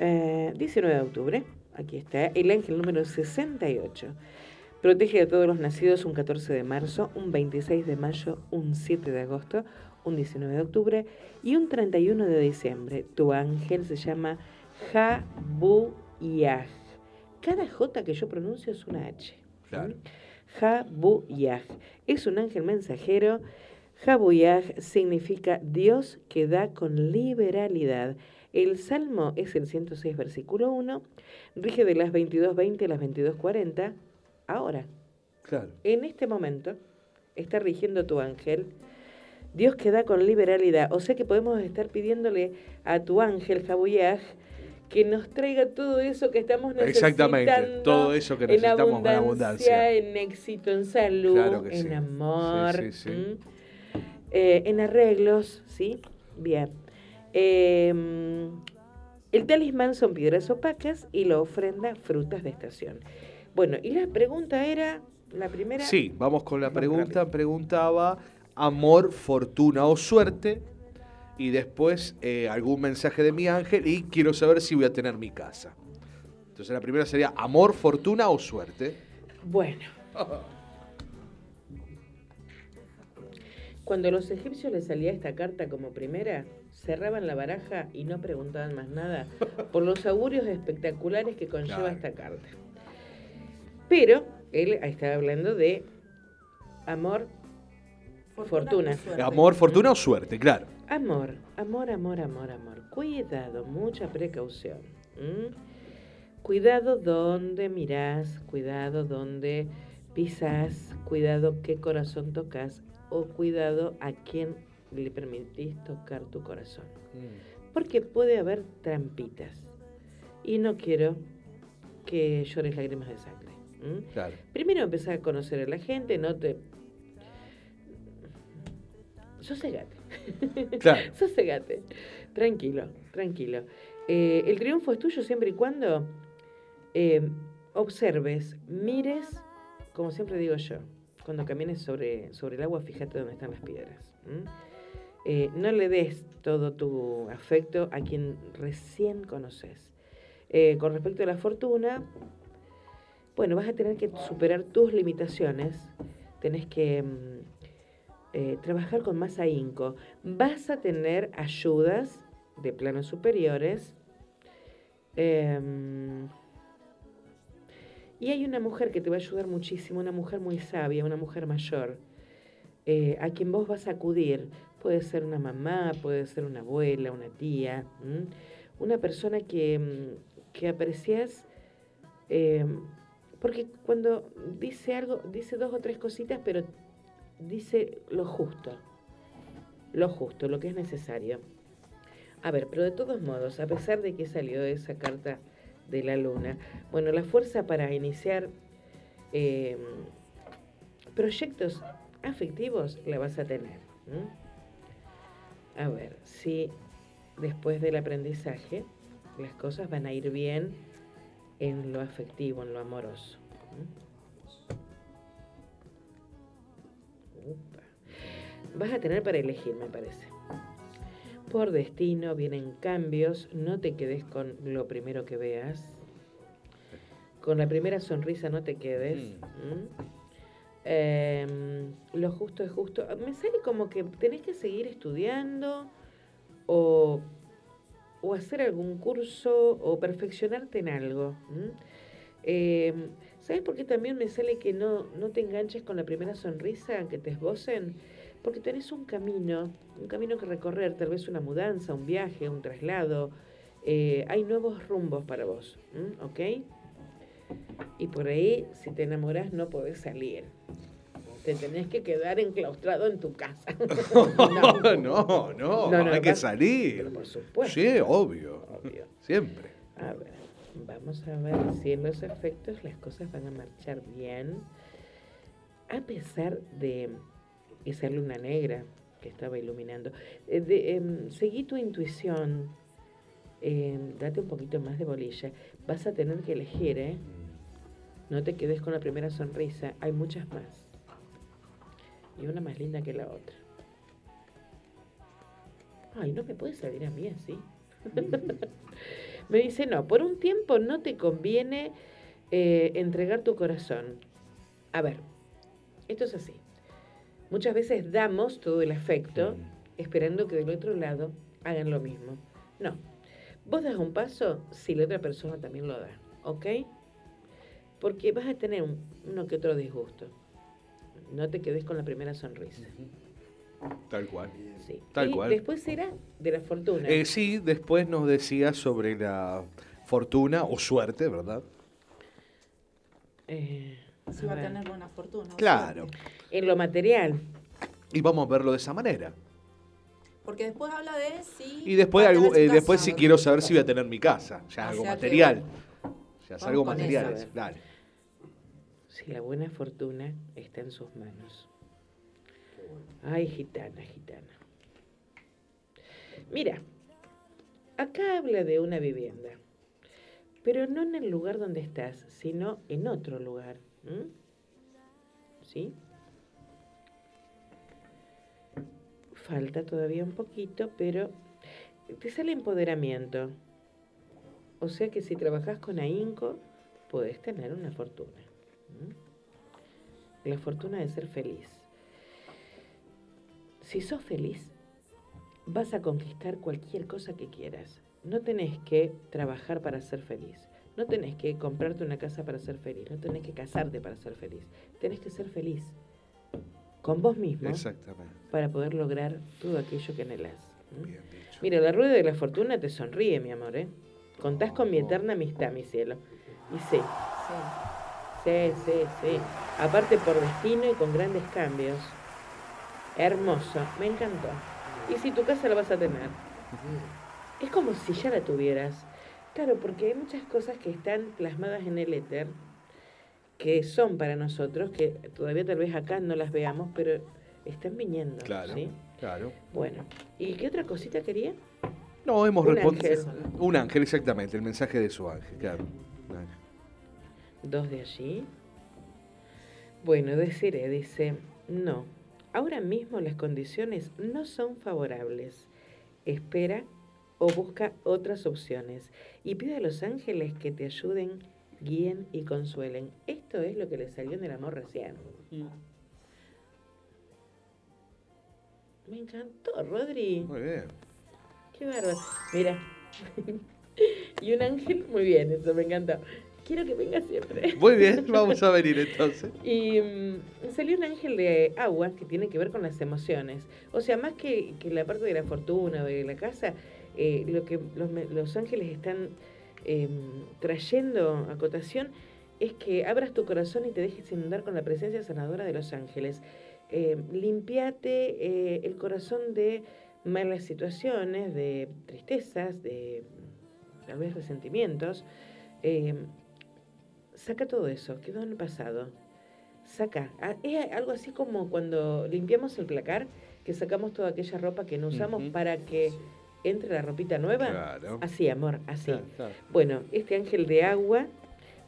Eh, 19 de octubre, aquí está, el ángel número 68. Protege a todos los nacidos un 14 de marzo, un 26 de mayo, un 7 de agosto, un 19 de octubre y un 31 de diciembre. Tu ángel se llama Ha-Bu-Yah. Cada J que yo pronuncio es una H. Claro. Jabuyah. Es un ángel mensajero. Jabuyah significa Dios que da con liberalidad. El salmo es el 106, versículo 1. Rige de las 22.20 a las 22.40. Ahora, Claro. en este momento, está rigiendo tu ángel. Dios que da con liberalidad. O sea que podemos estar pidiéndole a tu ángel, Jabuyah, que nos traiga todo eso que estamos necesitando. Exactamente, todo eso que en necesitamos con abundancia, abundancia. en éxito, en salud, Claro en sí. amor, Sí, sí. Eh, en arreglos, ¿sí? Bien. Eh, el talismán son piedras opacas y la ofrenda frutas de estación. Bueno, y la pregunta era, la primera... Sí, vamos con la Vamos pregunta. Preguntaba amor, fortuna o suerte. Y después eh, algún mensaje de mi ángel. Y quiero saber si voy a tener mi casa. Entonces la primera sería amor, fortuna o suerte. Bueno. Cuando a los egipcios les salía esta carta como primera, cerraban la baraja y no preguntaban más nada por los augurios espectaculares que conlleva Claro. esta carta. Pero él estaba hablando de amor, Fortuna. Amor, fortuna o suerte, claro. Amor, amor, amor, amor, amor. Cuidado, mucha precaución. Cuidado donde mirás, cuidado donde pisas, cuidado qué corazón tocas o cuidado a quién le permitís tocar tu corazón. Porque puede haber trampitas. Y no quiero que llores lágrimas de sangre. Primero empezar a conocer a la gente, no te... Sosegate. Claro. Sosegate. Tranquilo, tranquilo. Eh, el triunfo es tuyo siempre y cuando eh, observes, mires, como siempre digo yo, cuando camines sobre, sobre el agua, fíjate dónde están las piedras. Eh, no le des todo tu afecto a quien recién conoces. Con respecto a la fortuna, bueno, vas a tener que superar tus limitaciones, tenés que mm, eh, trabajar con más ahínco. Vas a tener ayudas de planos superiores. em, y hay una mujer que te va a ayudar muchísimo, una mujer muy sabia, una mujer mayor, eh, a quien vos vas a acudir. Puede ser una mamá, puede ser una abuela, una tía, una persona que, mm, que aprecias, eh, porque cuando dice algo, dice dos o tres cositas, pero dice lo justo, lo justo, lo que es necesario. A ver, pero de todos modos, a pesar de que salió esa carta de la luna, bueno, la fuerza para iniciar eh, proyectos afectivos la vas a tener. A ver, si después del aprendizaje las cosas van a ir bien en lo afectivo, en lo amoroso. Vas a tener para elegir, me parece. Por destino vienen cambios, no te quedes con lo primero que veas. Con la primera sonrisa no te quedes. Em, lo justo es justo. Me sale como que tenés que seguir estudiando o, o hacer algún curso o perfeccionarte en algo. Em, ¿Sabes por qué también me sale que no, no te enganches con la primera sonrisa, que te esbocen? Porque tenés un camino, un camino que recorrer, tal vez una mudanza, un viaje, un traslado. eh, hay nuevos rumbos para vos. ¿ok? Y por ahí, si te enamoras, no podés salir. Te tenés que quedar enclaustrado en tu casa. No, no, no, No, no, hay que vas- salir. Pero por supuesto. Sí, obvio. Obvio. Siempre. A ver, vamos a ver si en los efectos las cosas van a marchar bien. A pesar de esa luna negra que estaba iluminando. Eh, em, seguí tu intuición. em, date un poquito más de bolilla. Vas a tener que elegir, ¿eh? No te quedes con la primera sonrisa. Hay muchas más. Y una más linda que la otra. Ay, no me puede salir a mí así. me dice, no, por un tiempo no te conviene eh, entregar tu corazón. A ver, esto es así. Muchas veces damos todo el afecto esperando que del otro lado hagan lo mismo. No. Vos das un paso si la otra persona también lo da, ¿ok? Porque vas a tener un- uno que otro disgusto. No te quedes con la primera sonrisa. Tal cual. Sí. Tal y cual. después será de la fortuna. Eh, sí, después nos decía sobre la fortuna o suerte, ¿verdad? Eh, Si va a tener buena fortuna. Claro. En lo material. Y vamos a verlo de esa manera. Porque después habla de si. Y después, algo- eh, después si quiero saber si voy a tener mi casa. Ya O algo sea que, material. Ya es algo material. eso. Dale. Si la buena fortuna está en sus manos. Ay, gitana, gitana. Mira, acá habla de una vivienda, pero no en el lugar donde estás, sino en otro lugar. ¿M? ¿Sí? Falta todavía un poquito, pero te sale empoderamiento. O sea que si trabajas con ahínco, podés tener una fortuna. La fortuna de ser feliz. Si sos feliz, vas a conquistar cualquier cosa que quieras. No tenés que trabajar para ser feliz. No tenés que comprarte una casa para ser feliz. No tenés que casarte para ser feliz. Tenés que ser feliz con vos mismo Exactamente. para poder lograr todo aquello que anhelás. ¿m? Bien dicho. Mira, la rueda de la fortuna te sonríe, mi amor, ¿eh? Contás con mi eterna amistad, mi cielo. Y sí, Sí. sí, sí, sí. Aparte por destino y con grandes cambios. Hermoso, me encantó. Y si tu casa la vas a tener. Es como si ya la tuvieras. Claro, porque hay muchas cosas que están plasmadas en el éter, que son para nosotros, que todavía tal vez acá no las veamos, pero están viniendo. Claro. ¿sí? Claro. Bueno, ¿y qué otra cosita quería? No, hemos respondido. Un ángel, exactamente, el mensaje de su ángel, claro. Ángel. Dos de allí. Bueno, deciré, dice, no, ahora mismo las condiciones no son favorables. Espera o busca otras opciones y pide a los ángeles que te ayuden, guíen y consuelen. Esto es lo que le salió en el amor recién. Me encantó, Rodri. Muy bien. Qué bárbaro. Mira. y un ángel, muy bien, eso me encantó. Quiero que venga siempre. Muy bien, vamos a venir entonces. Y mm, salió un ángel de agua que tiene que ver con las emociones. O sea, más que, que la parte de la fortuna o de la casa, eh, lo que los, los ángeles están eh, trayendo a cotación es que abras tu corazón y te dejes inundar con la presencia sanadora de los ángeles. Eh, limpiate el corazón de malas situaciones, de tristezas, de tal vez resentimientos. Eh, saca todo eso, quedó en el pasado. Saca. Ah, Es algo así como cuando limpiamos el placar, que sacamos toda aquella ropa que no usamos para que entre la ropita nueva. Claro. Así, amor, así. Claro, claro. Bueno, este ángel de agua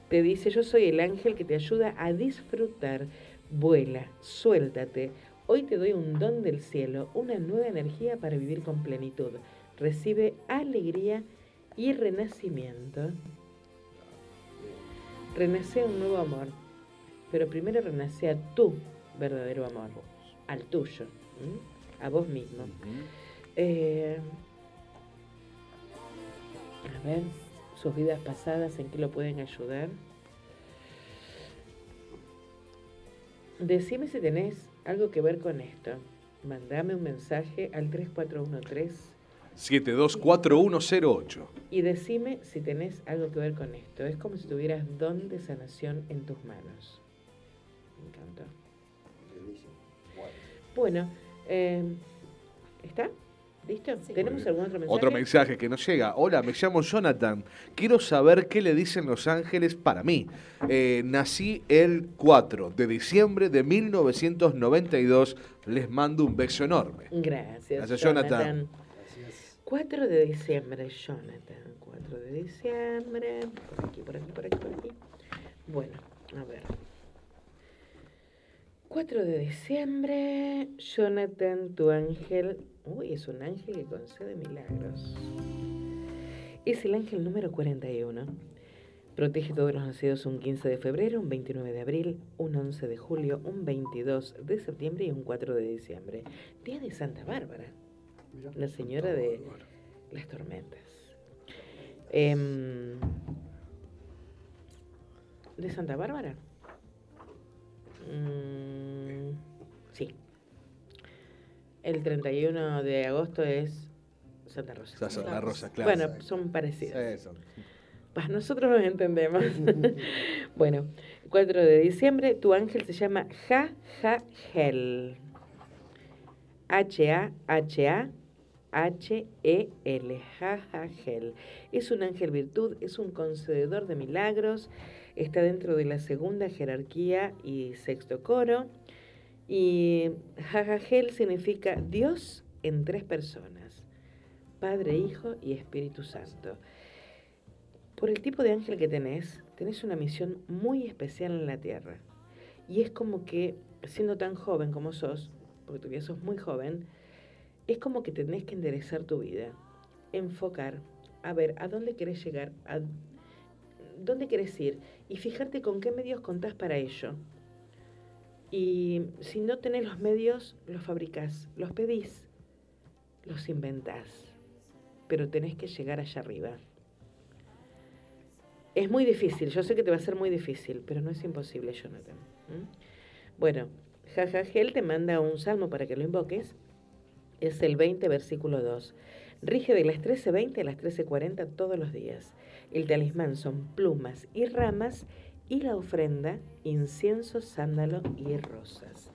te dice, yo soy el ángel que te ayuda a disfrutar. Vuela, suéltate. Hoy te doy un don del cielo, una nueva energía para vivir con plenitud. Recibe alegría y renacimiento. Renace un nuevo amor, pero primero renace a tu verdadero amor, al tuyo, ¿m? a vos mismo. Eh, a ver, sus vidas pasadas, ¿en qué lo pueden ayudar? Decime si tenés algo que ver con esto. Mandame un mensaje al 3413 724108. y decime si tenés algo que ver con esto. Es como si tuvieras don de sanación en tus manos. Me encantó. Bueno, eh, ¿está? ¿Listo? Sí. ¿Tenemos algún otro mensaje? Otro mensaje que nos llega. Hola, me llamo Jonathan. Quiero saber qué le dicen los ángeles para mí. Eh, nací el 4 de diciembre de 1992. Les mando un beso enorme. Gracias, Gracias, Jonathan. Gracias. 4 de diciembre, Jonathan. 4 de diciembre. Por aquí, por aquí, por aquí, por aquí. Bueno, a ver. 4 de diciembre, Jonathan, tu ángel. Uy, es un ángel que concede milagros. Es el ángel número 41. Protege a todos los nacidos un 15 de febrero, un 29 de abril, un 11 de julio, un 22 de septiembre y un 4 de diciembre. Día de Santa Bárbara, la señora de las tormentas. Em, ¿De Santa Bárbara? Mm. El 31 de agosto es Santa Rosa. La rosa, claro. Bueno, son parecidos. Eso. Pues nosotros nos entendemos. bueno, 4 de diciembre, tu ángel se llama Ja Ja Gel. H-A-H-A-H-E-L. Ja Ja Gel. Es un ángel virtud, es un concededor de milagros, está dentro de la segunda jerarquía y sexto coro. Y Ja Ja Gel significa Dios en tres personas: Padre, Hijo y Espíritu Santo. Por el tipo de ángel que tenés, tenés una misión muy especial en la tierra. Y es como que, siendo tan joven como sos, porque todavía sos muy joven, es como que tenés que enderezar tu vida, enfocar, a ver a dónde querés llegar, a dónde querés ir, y fijarte con qué medios contás para ello. Y si no tenés los medios, los fabricás, los pedís, los inventás, pero tenés que llegar allá arriba. Es muy difícil, yo sé que te va a ser muy difícil, pero no es imposible, Jonathan. ¿m? Bueno, Jajagel te manda un salmo para que lo invoques. Es el 20, versículo 2. Rige de las 13.20 a las 13.40 todos los días. El talismán son plumas y ramas y la ofrenda, incienso, sándalo y rosas.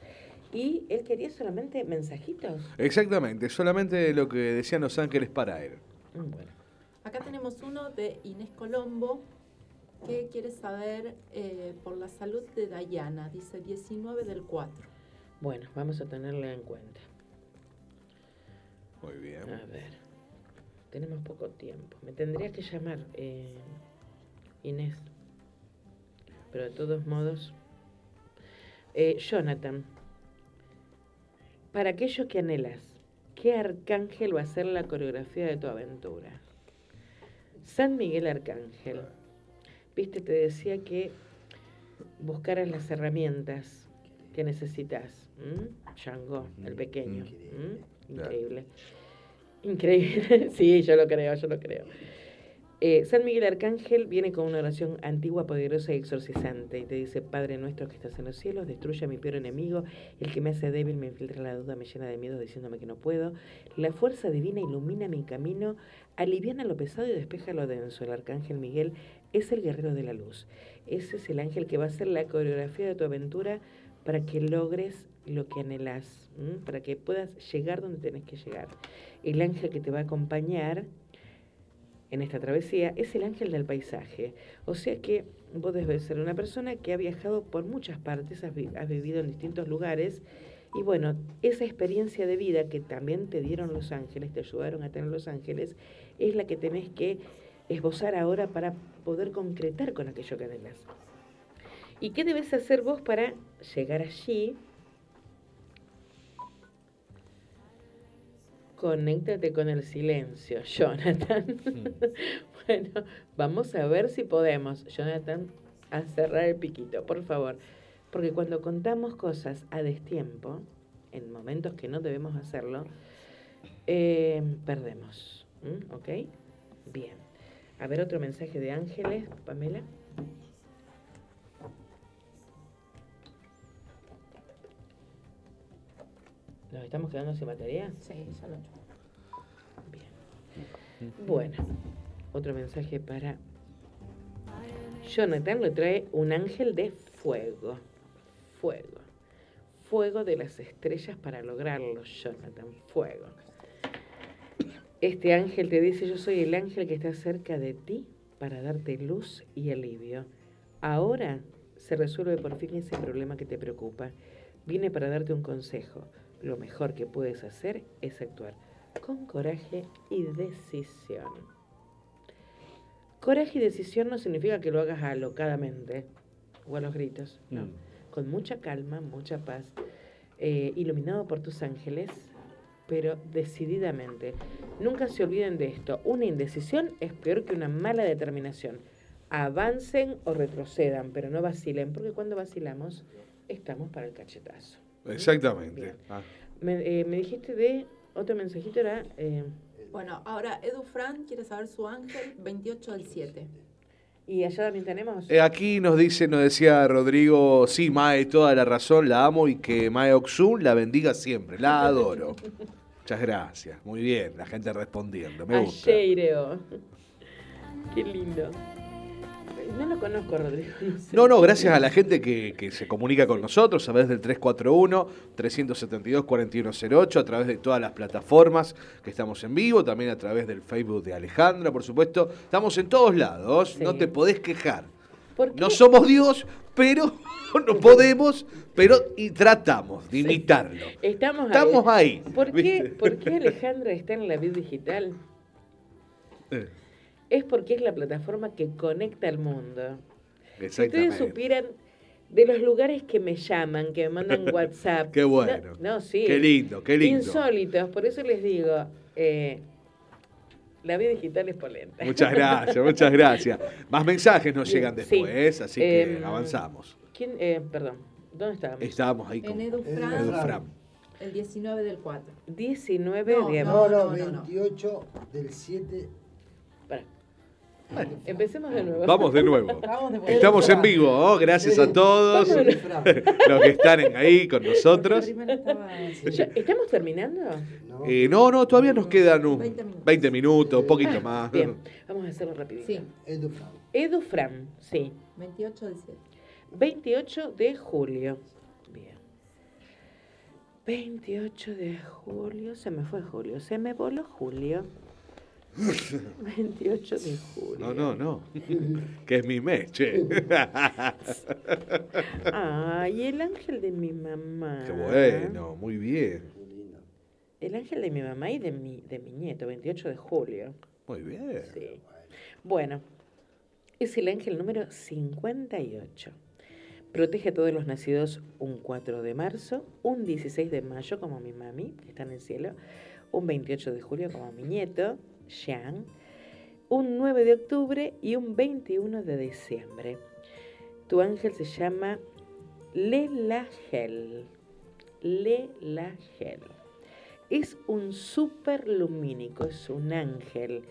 Y él quería solamente mensajitos. Exactamente, solamente lo que decían los ángeles para él. Mm, Bueno, Acá tenemos uno de Inés Colombo que quiere saber eh, por la salud de Dayana. Dice 19 del 4. bueno, vamos a tenerla en cuenta. Muy bien. A ver. tenemos poco tiempo. Me tendrías que llamar, eh, Inés. Pero de todos modos, eh, Jonathan, para aquello que anhelas, ¿qué arcángel va a ser la coreografía de tu aventura? San Miguel Arcángel. Viste, te decía que buscaras las herramientas que necesitas. ¿m? Django, el pequeño. Increíble. Increíble. sí, yo lo creo, yo lo creo. Eh, San Miguel Arcángel viene con una oración antigua, poderosa y exorcizante. Y te dice, Padre nuestro que estás en los cielos, destruye a mi peor enemigo, el que me hace débil, me infiltra la duda, me llena de miedo diciéndome que no puedo. La fuerza divina ilumina mi camino, aliviana lo pesado y despeja lo denso. El Arcángel Miguel es el guerrero de la luz. Ese es el ángel que va a hacer la coreografía de tu aventura para que logres lo que anhelas, para que puedas llegar donde tenés que llegar. El ángel que te va a acompañar en esta travesía es el ángel del paisaje. O sea que vos debes ser una persona que ha viajado por muchas partes, has, vi- has vivido en distintos lugares. Y bueno, esa experiencia de vida que también te dieron los ángeles, te ayudaron a tener los ángeles, es la que tenés que esbozar ahora para poder concretar con aquello que anhelas. ¿Y qué debes hacer vos para llegar allí? Conéctate con el silencio, Jonathan. bueno, vamos a ver si podemos, Jonathan, a cerrar el piquito, por favor. Porque cuando contamos cosas a destiempo, en momentos que no debemos hacerlo, eh, perdemos. ¿Mm? ¿Ok? Bien. A ver otro mensaje de Ángeles, Pamela. ¿Nos estamos quedando sin batería? Sí, ya lo Bien. Bueno, otro mensaje para Jonathan lo trae un ángel de fuego. Fuego. Fuego de las estrellas para lograrlo, Jonathan. Fuego. Este ángel te dice, yo soy el ángel que está cerca de ti para darte luz y alivio. Ahora se resuelve por fin ese problema que te preocupa. Vine para darte un consejo. Lo mejor que puedes hacer es actuar con coraje y decisión. Coraje y decisión no significa que lo hagas alocadamente o a los gritos, no. Mm. Con mucha calma, mucha paz, eh, iluminado por tus ángeles, pero decididamente. Nunca se olviden de esto. Una indecisión es peor que una mala determinación. Avancen o retrocedan, pero no vacilen, porque cuando vacilamos estamos para el cachetazo. Exactamente. Ah, Me, eh, me dijiste de otro mensajito, era... eh, Bueno, ahora Edu Fran quiere saber su ángel 28 del 7. ¿Y allá también tenemos? Eh, aquí nos dice, nos decía Rodrigo, sí, Mae, toda la razón, la amo y que Mae Oxun la bendiga siempre, la adoro. Muchas gracias, muy bien, la gente respondiendo, me gusta. Ayeireo. Qué lindo. No lo conozco, Rodrigo. No, sé. No, no, gracias a la gente que, que se comunica con nosotros a través del 341-372-4108, a través de todas las plataformas que estamos en vivo, también a través del Facebook de Alejandra, por supuesto. Estamos en todos lados, Sí. no te podés quejar. No somos Dios, pero no podemos, pero y tratamos de imitarlo. Estamos, Estamos ahí. ¿Por qué. ¿Por qué Alejandra está en la vida digital? Eh, Es porque es la plataforma que conecta al mundo. Si ustedes supieran de los lugares que me llaman, que me mandan WhatsApp. Qué bueno. No, no, sí. Qué lindo, qué lindo. Insólitos. Por eso les digo, eh, la vida digital es polenta. Muchas gracias, muchas gracias. Más mensajes nos llegan sí. después, así que Em, avanzamos. ¿Quién? Eh, perdón, ¿dónde estábamos? Estábamos ahí En con Edu Edu Fran, Edu Fran. Fran. el 19 del 4. 19 No, de No, no, no, no, no. 28 del 7. Pará. Empecemos de nuevo. Vamos de nuevo. De Estamos en vivo, ¿oh? gracias a todos los que están en- ahí con nosotros. ¿Estamos terminando? No, Eh, no, no, todavía nos quedan un 20 minutos. 20 minutos, un poquito Ah, más. Bien, vamos a hacerlo rapidito. Sí, Edu Fran. Edu Fran, sí. 28 del 7. 28 de julio. Bien. 28 de julio. Se me fue julio. Se me voló julio. 28 de julio. No, no, no. Que es mi mes, che. Ay, el ángel de mi mamá. Qué bueno, muy bien. El ángel de mi mamá y de mi, de mi nieto, 28 de julio. Muy bien. Sí. Bueno, es el ángel número 58. Protege a todos los nacidos un 4 de marzo, un 16 de mayo como mi mami, que está en el cielo, un 28 de julio como mi nieto, Xiang, un 9 de octubre y un 21 de diciembre. Tu ángel se llama Lelagel. Lelagel. Es un superlumínico, es un ángel,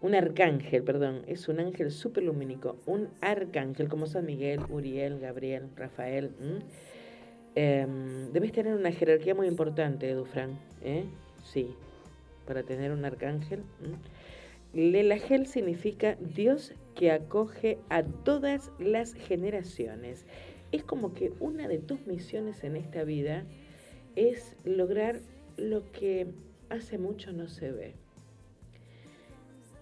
un arcángel, perdón, es un ángel superlumínico, un arcángel como San Miguel, Uriel, Gabriel, Rafael. Em, debes tener una jerarquía muy importante, Dufran, ¿eh? Sí, para tener un arcángel. Lelagel significa Dios que acoge a todas las generaciones. Es como que una de tus misiones en esta vida es lograr lo que hace mucho no se ve.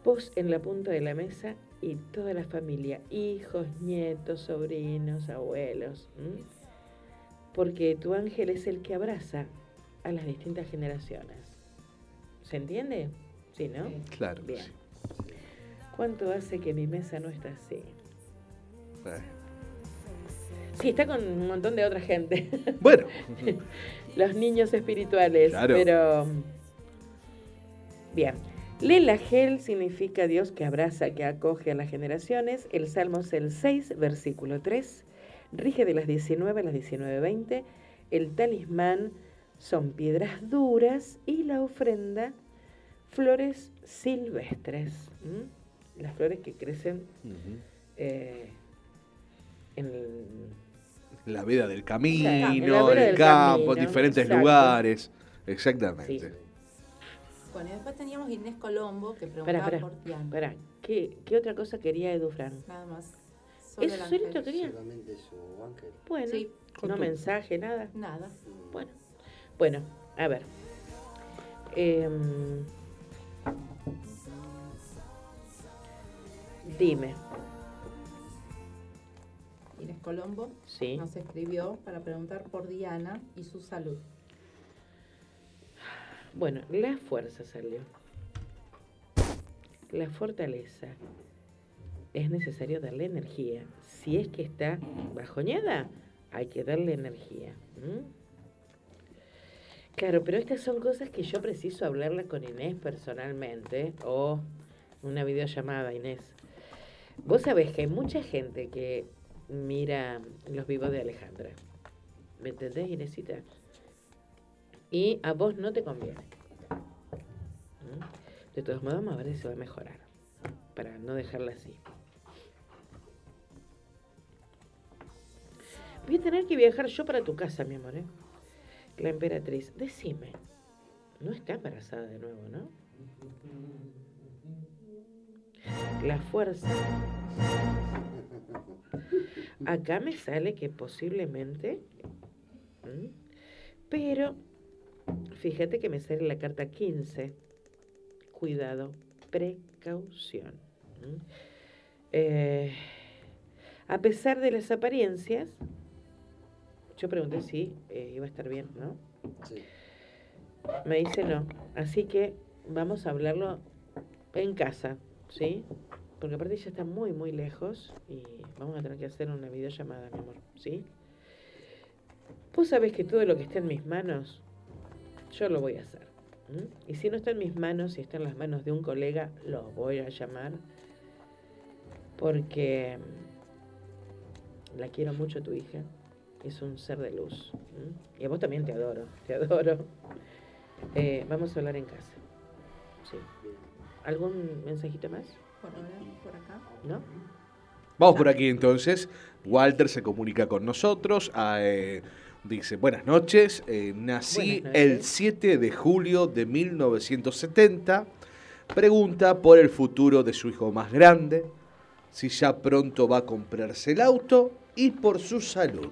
Vos en la punta de la mesa y toda la familia, hijos, nietos, sobrinos, abuelos. Porque tu ángel es el que abraza a las distintas generaciones. ¿Se entiende? Sí, ¿no? Claro. Bien. ¿Cuánto hace que mi mesa no está así? Eh. Sí, está con un montón de otra gente. Bueno, Los niños espirituales. Claro. Pero. Bien. Lela Gel significa Dios que abraza, que acoge a las generaciones. El Salmo es el 6, versículo 3. Rige de las 19 a las 19.20. El talismán son piedras duras y la ofrenda flores silvestres. ¿m? Las flores que crecen eh, en el, la vida del camino, la el del campo, camino, en diferentes exacto. lugares. Exactamente. Sí. Bueno, y después teníamos Inés Colombo que preguntaba por Tiana. espera. ¿Qué, qué otra cosa quería Edufran? Nada más. Solo ¿Eso solito quería? Solamente su ángel. Bueno, Sí. no mensaje, nada. Nada. Bueno, bueno, a ver. Em, dime, Inés Colombo sí. nos escribió para preguntar por Diana y su salud. Bueno, la fuerza salió. La fortaleza. Es necesario darle energía. Si es que está bajoñada, hay que darle energía. ¿m? Claro, pero estas son cosas que yo preciso hablarlas con Inés personalmente o una videollamada, Inés. Vos sabés que hay mucha gente que mira los vivos de Alejandra. ¿Me entendés, Inésita? Y a vos no te conviene. ¿Mm? De todos modos, vamos a ver si se va a mejorar. Para no dejarla así. Voy a tener que viajar yo para tu casa, mi amor. ¿eh? La emperatriz, decime. No está embarazada de nuevo, ¿no? La fuerza. Acá me sale que posiblemente. Pero fíjate que me sale la carta 15. Cuidado, precaución. Eh, a pesar de las apariencias, yo pregunté si eh, iba a estar bien, ¿no? Sí. Me dice no. Así que vamos a hablarlo en casa, ¿sí? Porque aparte ella está muy, muy lejos y vamos a tener que hacer una videollamada, mi amor, ¿sí? Vos sabés que todo lo que está en mis manos, yo lo voy a hacer. Y si no está en mis manos, si está en las manos de un colega, lo voy a llamar. Porque la quiero mucho tu hija. Es un ser de luz. Y a vos también te adoro, te adoro. Eh, vamos a hablar en casa. Sí. ¿Algún mensajito más? Por acá. ¿No? Vamos por aquí entonces. Walter se comunica con nosotros. ah, eh, dice, buenas noches. eh, nací Buenas el noches. 7 de julio de 1970. Pregunta por el futuro de su hijo más grande. Si ya pronto va a comprarse el auto. Y por su salud.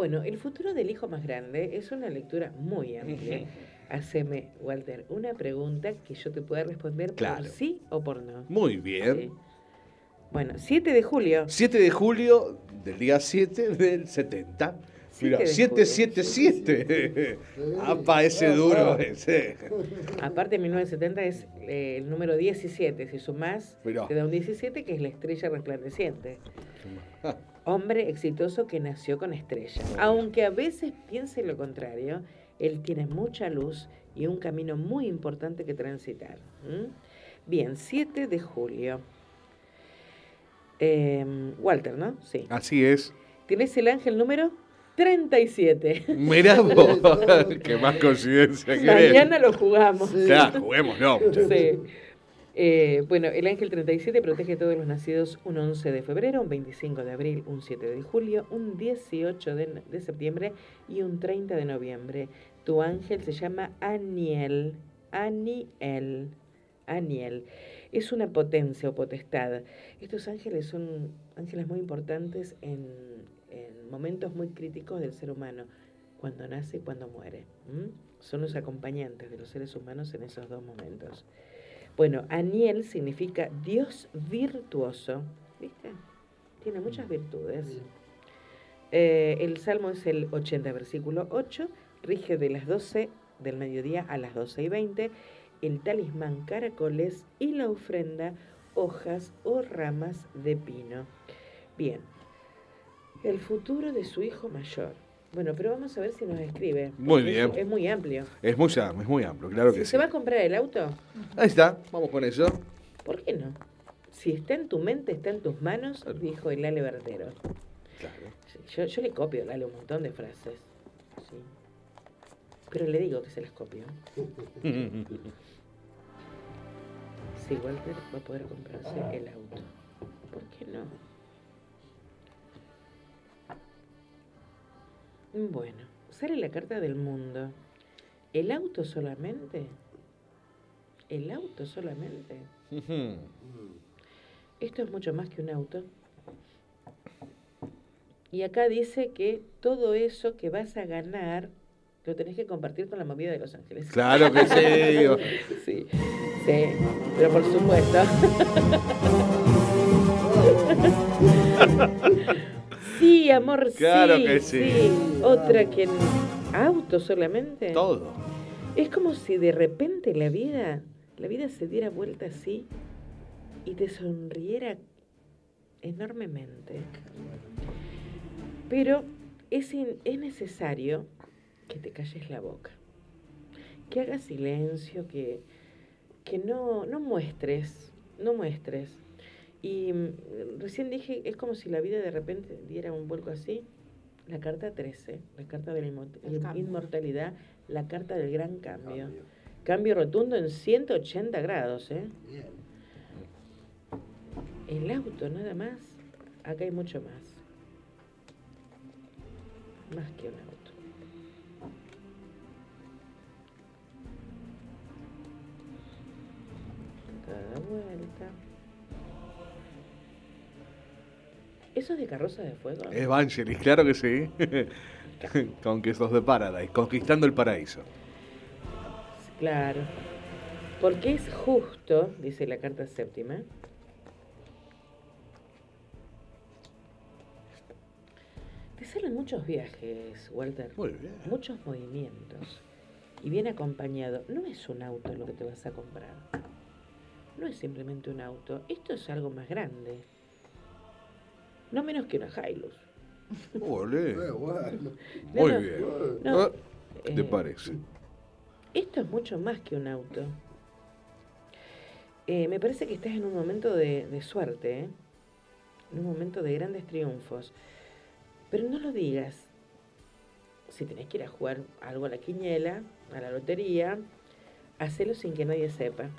Bueno, el futuro del hijo más grande es una lectura muy amplia. Haceme, Walter, una pregunta que yo te pueda responder Claro. por sí o por no. Muy bien. Sí. Bueno, 7 de julio. 7 de julio del día 7 del 70. 7 Mira, de 777. Apa, ese duro ese. julio. Aparte, 1970 es eh, el número 17. Si sumás, Mirá. te da un 17, que es la estrella resplandeciente. Hombre exitoso que nació con estrella. Aunque a veces piense lo contrario, él tiene mucha luz y un camino muy importante que transitar. Bien, 7 de julio. Em, Walter, ¿no? Sí. Así es. Tienes el ángel número 37. Mirá vos. Qué más coincidencia que Mañana lo jugamos. Claro, juguémoslo, muchachos. Sí. Eh, bueno, el ángel 37 protege a todos los nacidos un 11 de febrero, un 25 de abril, un 7 de julio, un 18 de, septiembre y un 30 de noviembre. Tu ángel se llama Aniel. Aniel. Aniel. Es una potencia o potestad. Estos ángeles son ángeles muy importantes en, en momentos muy críticos del ser humano, cuando nace y cuando muere. Son los acompañantes de los seres humanos en esos dos momentos. Bueno, Aniel significa Dios virtuoso. ¿Viste? Tiene muchas virtudes. Eh, el salmo es el 80, versículo 8. Rige de las 12 del mediodía a las 12 y 20. El talismán caracoles y la ofrenda hojas o ramas de pino. Bien. El futuro de su hijo mayor. Bueno, pero vamos a ver si nos escribe. Muy bien. Es, es muy amplio. Es muy, es muy amplio, claro Si que se sí. va a comprar el auto, Ahí está, vamos con eso. ¿Por qué no? Si está en tu mente, está en tus manos, dijo el Ale Verdero. Claro. Yo, yo le copio a Lale un montón de frases. sí. Pero le digo que se las copio. Sí, Walter va a poder comprarse el auto. ¿Por qué no? Bueno, sale la carta del mundo. ¿El auto solamente? ¿El auto solamente? Esto es mucho más que un auto. Y acá dice que todo eso que vas a ganar lo tenés que compartir con la movida de Los Ángeles. Claro que sí. Sí, sí, pero por supuesto. Sí, amor, Claro sí, que sí. Otra que en auto solamente. Todo. Es como si de repente la vida, la vida se diera vuelta así y te sonriera enormemente. Pero es, in- es necesario que te calles la boca, que hagas silencio, que, que no, no muestres, no muestres. Y mm, recién dije, es como si la vida de repente diera un vuelco así. La carta 13, la carta de la inmortalidad, la carta del gran cambio. Cambio rotundo en 180 grados, ¿eh? Bien. El auto nada más, acá hay mucho más. Más que un auto. Cada vuelta. ¿Eso es de carroza de fuego? Evangelis, claro que sí. con quesos de Paradise, conquistando el paraíso. Claro. Porque es justo, dice la carta séptima. Te salen muchos viajes, Walter. Muy bien. Muchos movimientos. Y bien acompañado. No es un auto lo que te vas a comprar. No es simplemente un auto. Esto es algo más grande. No menos que una Hilux. Bueno. No, Muy no, bien. no. Ah, ¿Qué te Eh, parece? Esto es mucho más que un auto. Eh, me parece que estás en un momento de, de suerte, ¿eh? en un momento de grandes triunfos. Pero no lo digas. Si tenés que ir a jugar algo a la quiniela, a la lotería, hacelo sin que nadie sepa.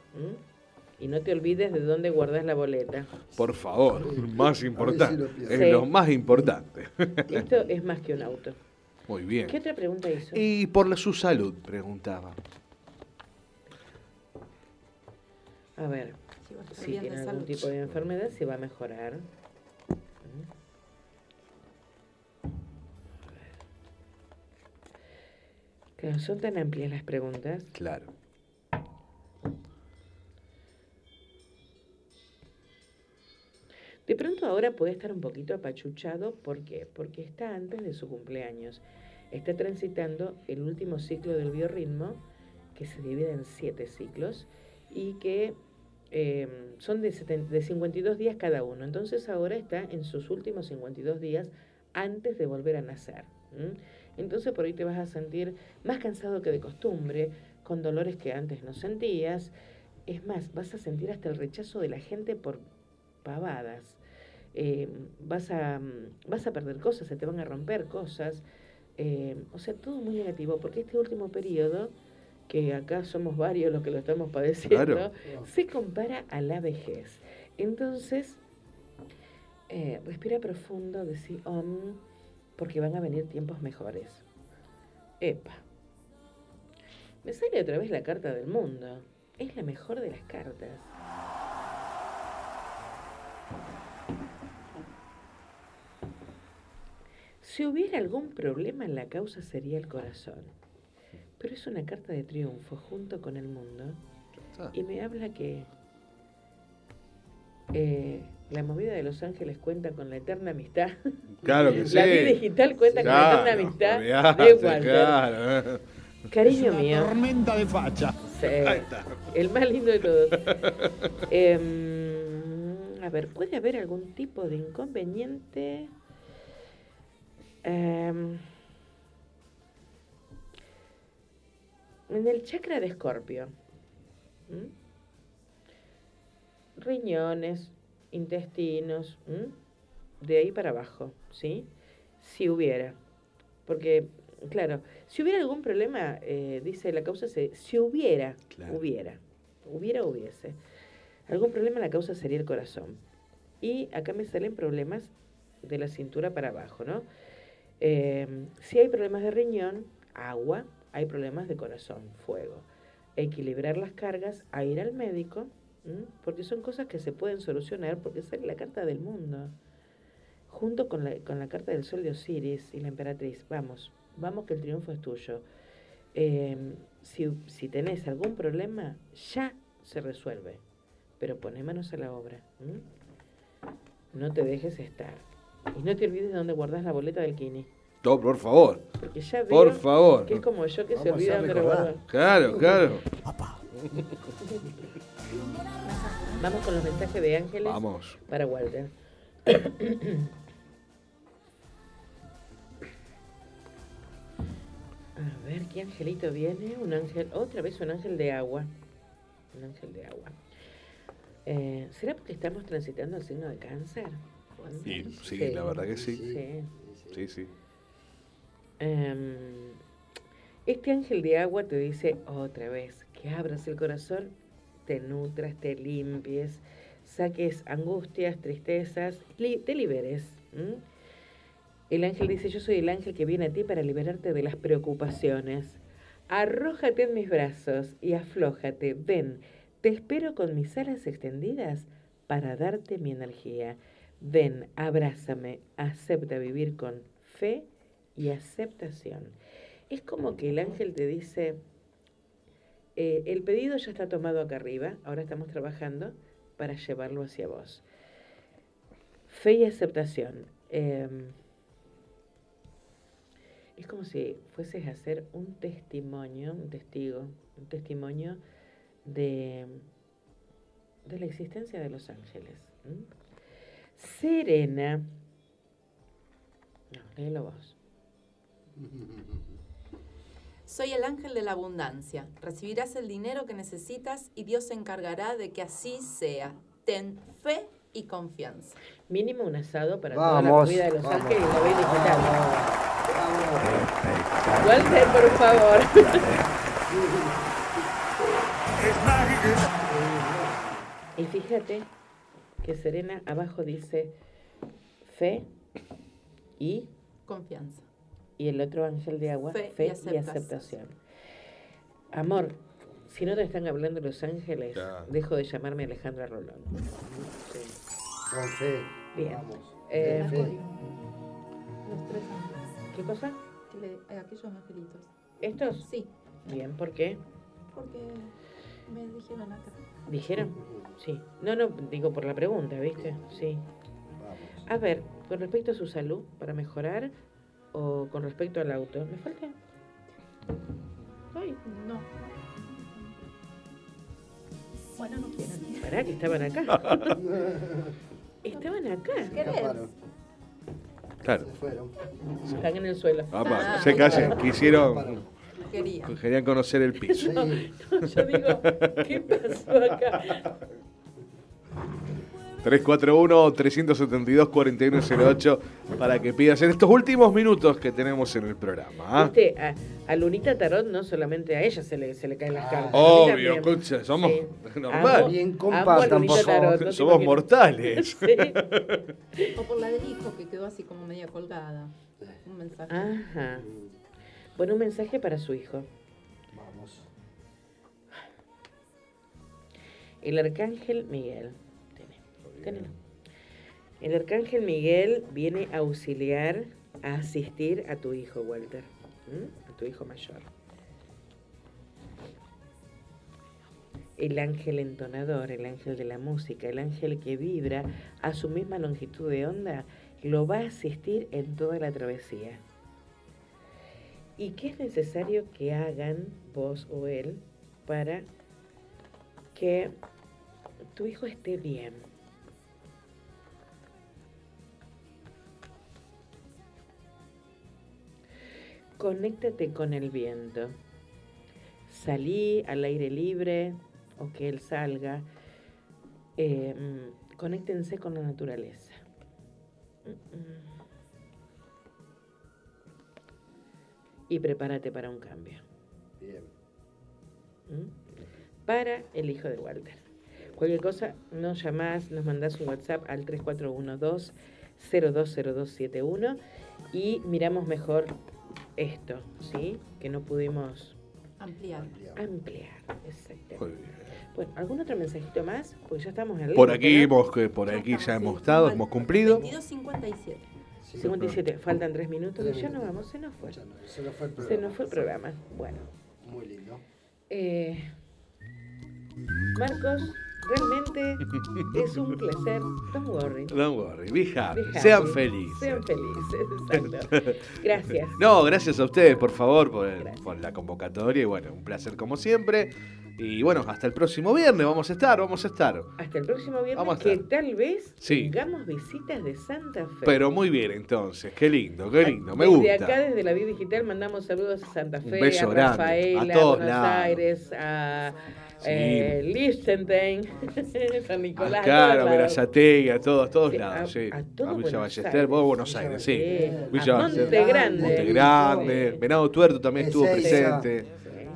Y no te olvides de dónde guardas la boleta. Por favor, más importante. lo es Sí. lo más importante. Esto es más que un auto. Muy bien. ¿Qué otra pregunta hizo? Y por la- su salud, preguntaba. A ver, Si si tiene algún salud. tipo de enfermedad, si va a mejorar. Claro, son tan amplias las preguntas. Claro. De pronto ahora puede estar un poquito apachuchado, ¿por qué? Porque está antes de su cumpleaños. Está transitando el último ciclo del biorritmo, que se divide en siete ciclos, y que eh, son de, 70 de 52 días cada uno. Entonces ahora está en sus últimos 52 días antes de volver a nacer. Entonces por ahí te vas a sentir más cansado que de costumbre, con dolores que antes no sentías. Es más, vas a sentir hasta el rechazo de la gente por pavadas. Eh, vas, a, vas a perder cosas, se te van a romper cosas. Eh, o sea, todo muy negativo, porque este último periodo, que acá somos varios los que lo estamos padeciendo, Claro. se compara a la vejez. Entonces, eh, respira profundo, decir om, porque van a venir tiempos mejores. Epa. Me sale otra vez la carta del mundo. Es la mejor de las cartas. Si hubiera algún problema en la causa sería el corazón. Pero es una carta de triunfo junto con el mundo. Está. Y me habla que eh, la movida de Los Ángeles cuenta con la eterna amistad. Claro que sí. La vida digital cuenta con la eterna amistad olvidate, de Walter. claro. Cariño mío. Tormenta de facha. Sí, el más lindo de todos. Em, a ver, ¿puede haber algún tipo de inconveniente? Em, en el chakra de Escorpio. ¿m? Riñones, intestinos, ¿m? de ahí para abajo, ¿sí? Si hubiera. Porque, claro, si hubiera algún problema, eh, dice la causa, se, si hubiera, Claro. hubiera, hubiera, hubiese. Algún problema, la causa sería el corazón. Y acá me salen problemas de la cintura para abajo, ¿no? Eh, si hay problemas de riñón, agua, hay problemas de corazón, fuego. Equilibrar las cargas, a ir al médico, porque son cosas que se pueden solucionar porque sale la carta del mundo. Junto con la, con la carta del sol de Osiris y la emperatriz. Vamos, vamos que el triunfo es tuyo. Eh, si, si tenés algún problema, ya se resuelve. Pero poné manos a la obra. No te dejes estar. Y no te olvides de dónde guardás la boleta del Kini. No, por favor. Porque ya veo Por favor. que es como yo que se Vamos olvida dónde guardo. Claro, claro. Vamos con los mensajes de ángeles Vamos. para Walter. A ver, ¿qué angelito viene? Un ángel, otra vez un ángel de agua. Un ángel de agua. Eh, ¿Será porque estamos transitando el signo de cáncer? Y, sí, Sí. la verdad que sí. Sí. Sí, sí. Em, este ángel de agua te dice otra vez que abras el corazón, te nutras, te limpies, saques angustias, tristezas, li- te liberes. El ángel dice, yo soy el ángel que viene a ti para liberarte de las preocupaciones. Arrójate en mis brazos y aflójate. Ven, te espero con mis alas extendidas para darte mi energía. Ven, abrázame, acepta vivir con fe y aceptación. Es como que el ángel te dice, eh, el pedido ya está tomado acá arriba, ahora estamos trabajando para llevarlo hacia vos. Fe y aceptación. Em, es como si fueses a hacer un testimonio, un testigo, un testimonio de, de la existencia de los ángeles. ¿m? Serena. No, léelo vos. Soy el ángel de la abundancia. Recibirás el dinero que necesitas y Dios se encargará de que así sea. Ten fe y confianza. Mínimo un asado para toda la Vamos, comida de Los vamos. Ángeles y la ve digital. Walter, por favor. y fíjate que Serena abajo dice fe y, Confianza. y el otro ángel de agua, Fe y fe, y, aceptación. aceptación. Amor, si no te están hablando Los Ángeles, Ya. dejo de llamarme Alejandra Rolón. Sí. Con fe. Bien. Vamos. Eh, Fe. Los tres ángeles. ¿Qué cosa? Que le- eh, aquellos angelitos. ¿Estos? Sí, Bien, ¿por qué? porque me dijeron acá. ¿Dijeron? Sí. No, no, digo por la pregunta, ¿viste? Sí. A ver, con respecto a su salud, para mejorar, o con respecto al auto, ¿me falta? Ay, No. Bueno, no quieren. pará, que estaban acá. estaban acá. Escaparon, Claro. se fueron. Están en el suelo. Ah, se callen, Escaparon. quisieron, Quería. querían conocer el piso. No, no, yo digo, ¿qué pasó acá? 341-372-4108 para que pidas en estos últimos minutos que tenemos en el programa. ¿ah? Viste, a, a Lunita Tarot no solamente a ella se le, se le caen las cartas. Obvio, escucha, somos Sí. normal. Amo- Bien amo a compartan, Lunita por favor. Tarot, ¿no te Somos mortales. Sí. O por la del hijo que quedó así como media colgada. Un mensaje. Ajá. Bueno, un mensaje para su hijo. Vamos. El arcángel Miguel. Tené, tenelo. El arcángel Miguel viene a auxiliar, a asistir a tu hijo, Walter. A tu hijo mayor. El ángel entonador, el ángel de la música, el ángel que vibra a su misma longitud de onda, lo va a asistir en toda la travesía. ¿Y qué es necesario que hagan vos o él para que tu hijo esté bien? Conéctate con el viento. Salí al aire libre o que él salga. Eh, mm, conéctense con la naturaleza. Mm, mm. Y prepárate para un cambio. Bien. ¿m? Para el hijo de Walter. Cualquier cosa, nos llamás, nos mandás un WhatsApp al 3412-020271 y miramos mejor esto, ¿sí? Que no pudimos Ampliar. ampliar. Exactamente. Muy bien. Bueno, ¿algún otro mensajito más? Porque ya estamos en el Por aquí, ¿no? hemos, que por aquí ya hemos estado, hemos cumplido. 22.57. Sí, 57, faltan tres minutos y ya nos vamos, se nos fue. se nos fue el Se programa. nos fue el programa. Bueno, Muy lindo. eh, Marcos, realmente es un placer. Don't worry. Don't worry, be happy, Be happy. sean felices. Sean felices, exacto. Gracias. No, gracias a ustedes, por favor, por, la convocatoria y bueno, un placer como siempre. Y bueno, hasta el próximo viernes vamos a estar, vamos a estar. Hasta el próximo viernes, Vamos a que tal vez Sí. tengamos visitas de Santa Fe. Pero muy bien entonces, qué lindo, qué lindo, me Desde gusta. acá, desde la vida digital, mandamos saludos a Santa Fe, a Rafaela, a a todos Buenos lados. Aires, a Sí. eh, Liechtenstein, San Nicolás. a Claro, todos lados. Verazategui, a todos, todos Sí, lados, a- sí. a todo Villa Ballester, vos Buenos Aires, sí. Villa Monte Grande. Monte Grande, Sí. Venado Tuerto también estuvo presente.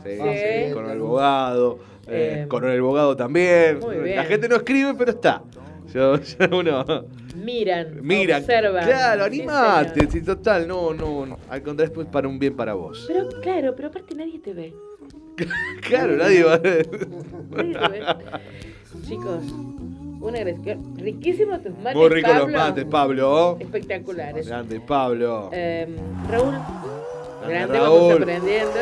Sí, Sí. sí, con el Bogado, eh, Eh, con el Bogado también. La gente no escribe, pero está. Yo- yo- uno Miran, mira, observan. claro, animate, sí, total, no, no, no, al contrario, es para un bien para vos. Pero claro, pero aparte nadie te ve. Claro, nadie va a... Nadie te ve. Chicos, una agradecimiento. Riquísimos tus mates, Muy rico los mates, Pablo. Espectaculares. Grande, Pablo. Eh, Raúl, Grande, grande, vamos Raúl. aprendiendo.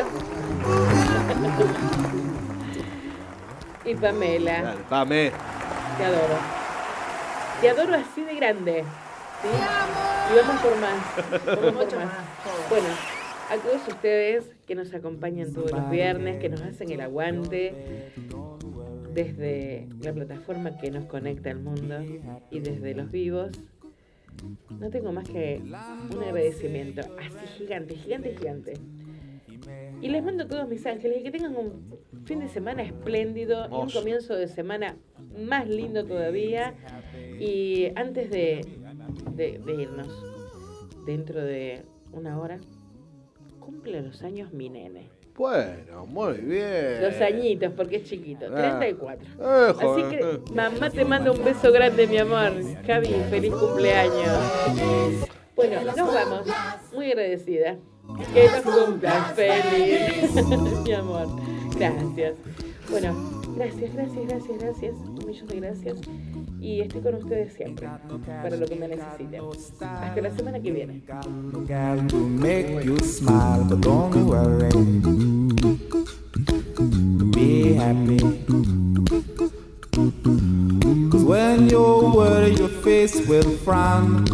y Pamela, Dale, Pame. te adoro. Te adoro así de grande. ¿sí? Y vamos por más. Vamos por Mucho más. Bueno, a todos ustedes que nos acompañan todos los viernes, que nos hacen el aguante desde la plataforma que nos conecta al mundo y desde los vivos, no tengo más que un agradecimiento así gigante, gigante, gigante. Y les mando a todos mis ángeles y que tengan un fin de semana espléndido y un comienzo de semana más lindo todavía. Y antes de, de- de irnos, dentro de una hora, cumple los años mi nene. Bueno, muy bien. Los añitos, porque es chiquito, Ah. 34. Eh, Así que, mamá te manda un beso grande, mi amor. Javi, feliz cumpleaños. Bueno, nos vamos. Muy agradecida. Que nos cumplas feliz, mi amor. Gracias. Bueno, gracias, gracias, gracias, gracias. Un millón de gracias. Y estoy con ustedes siempre, para lo que me necesiten. Hasta la semana que viene. Be happy. Cause When you worry, your face will frown.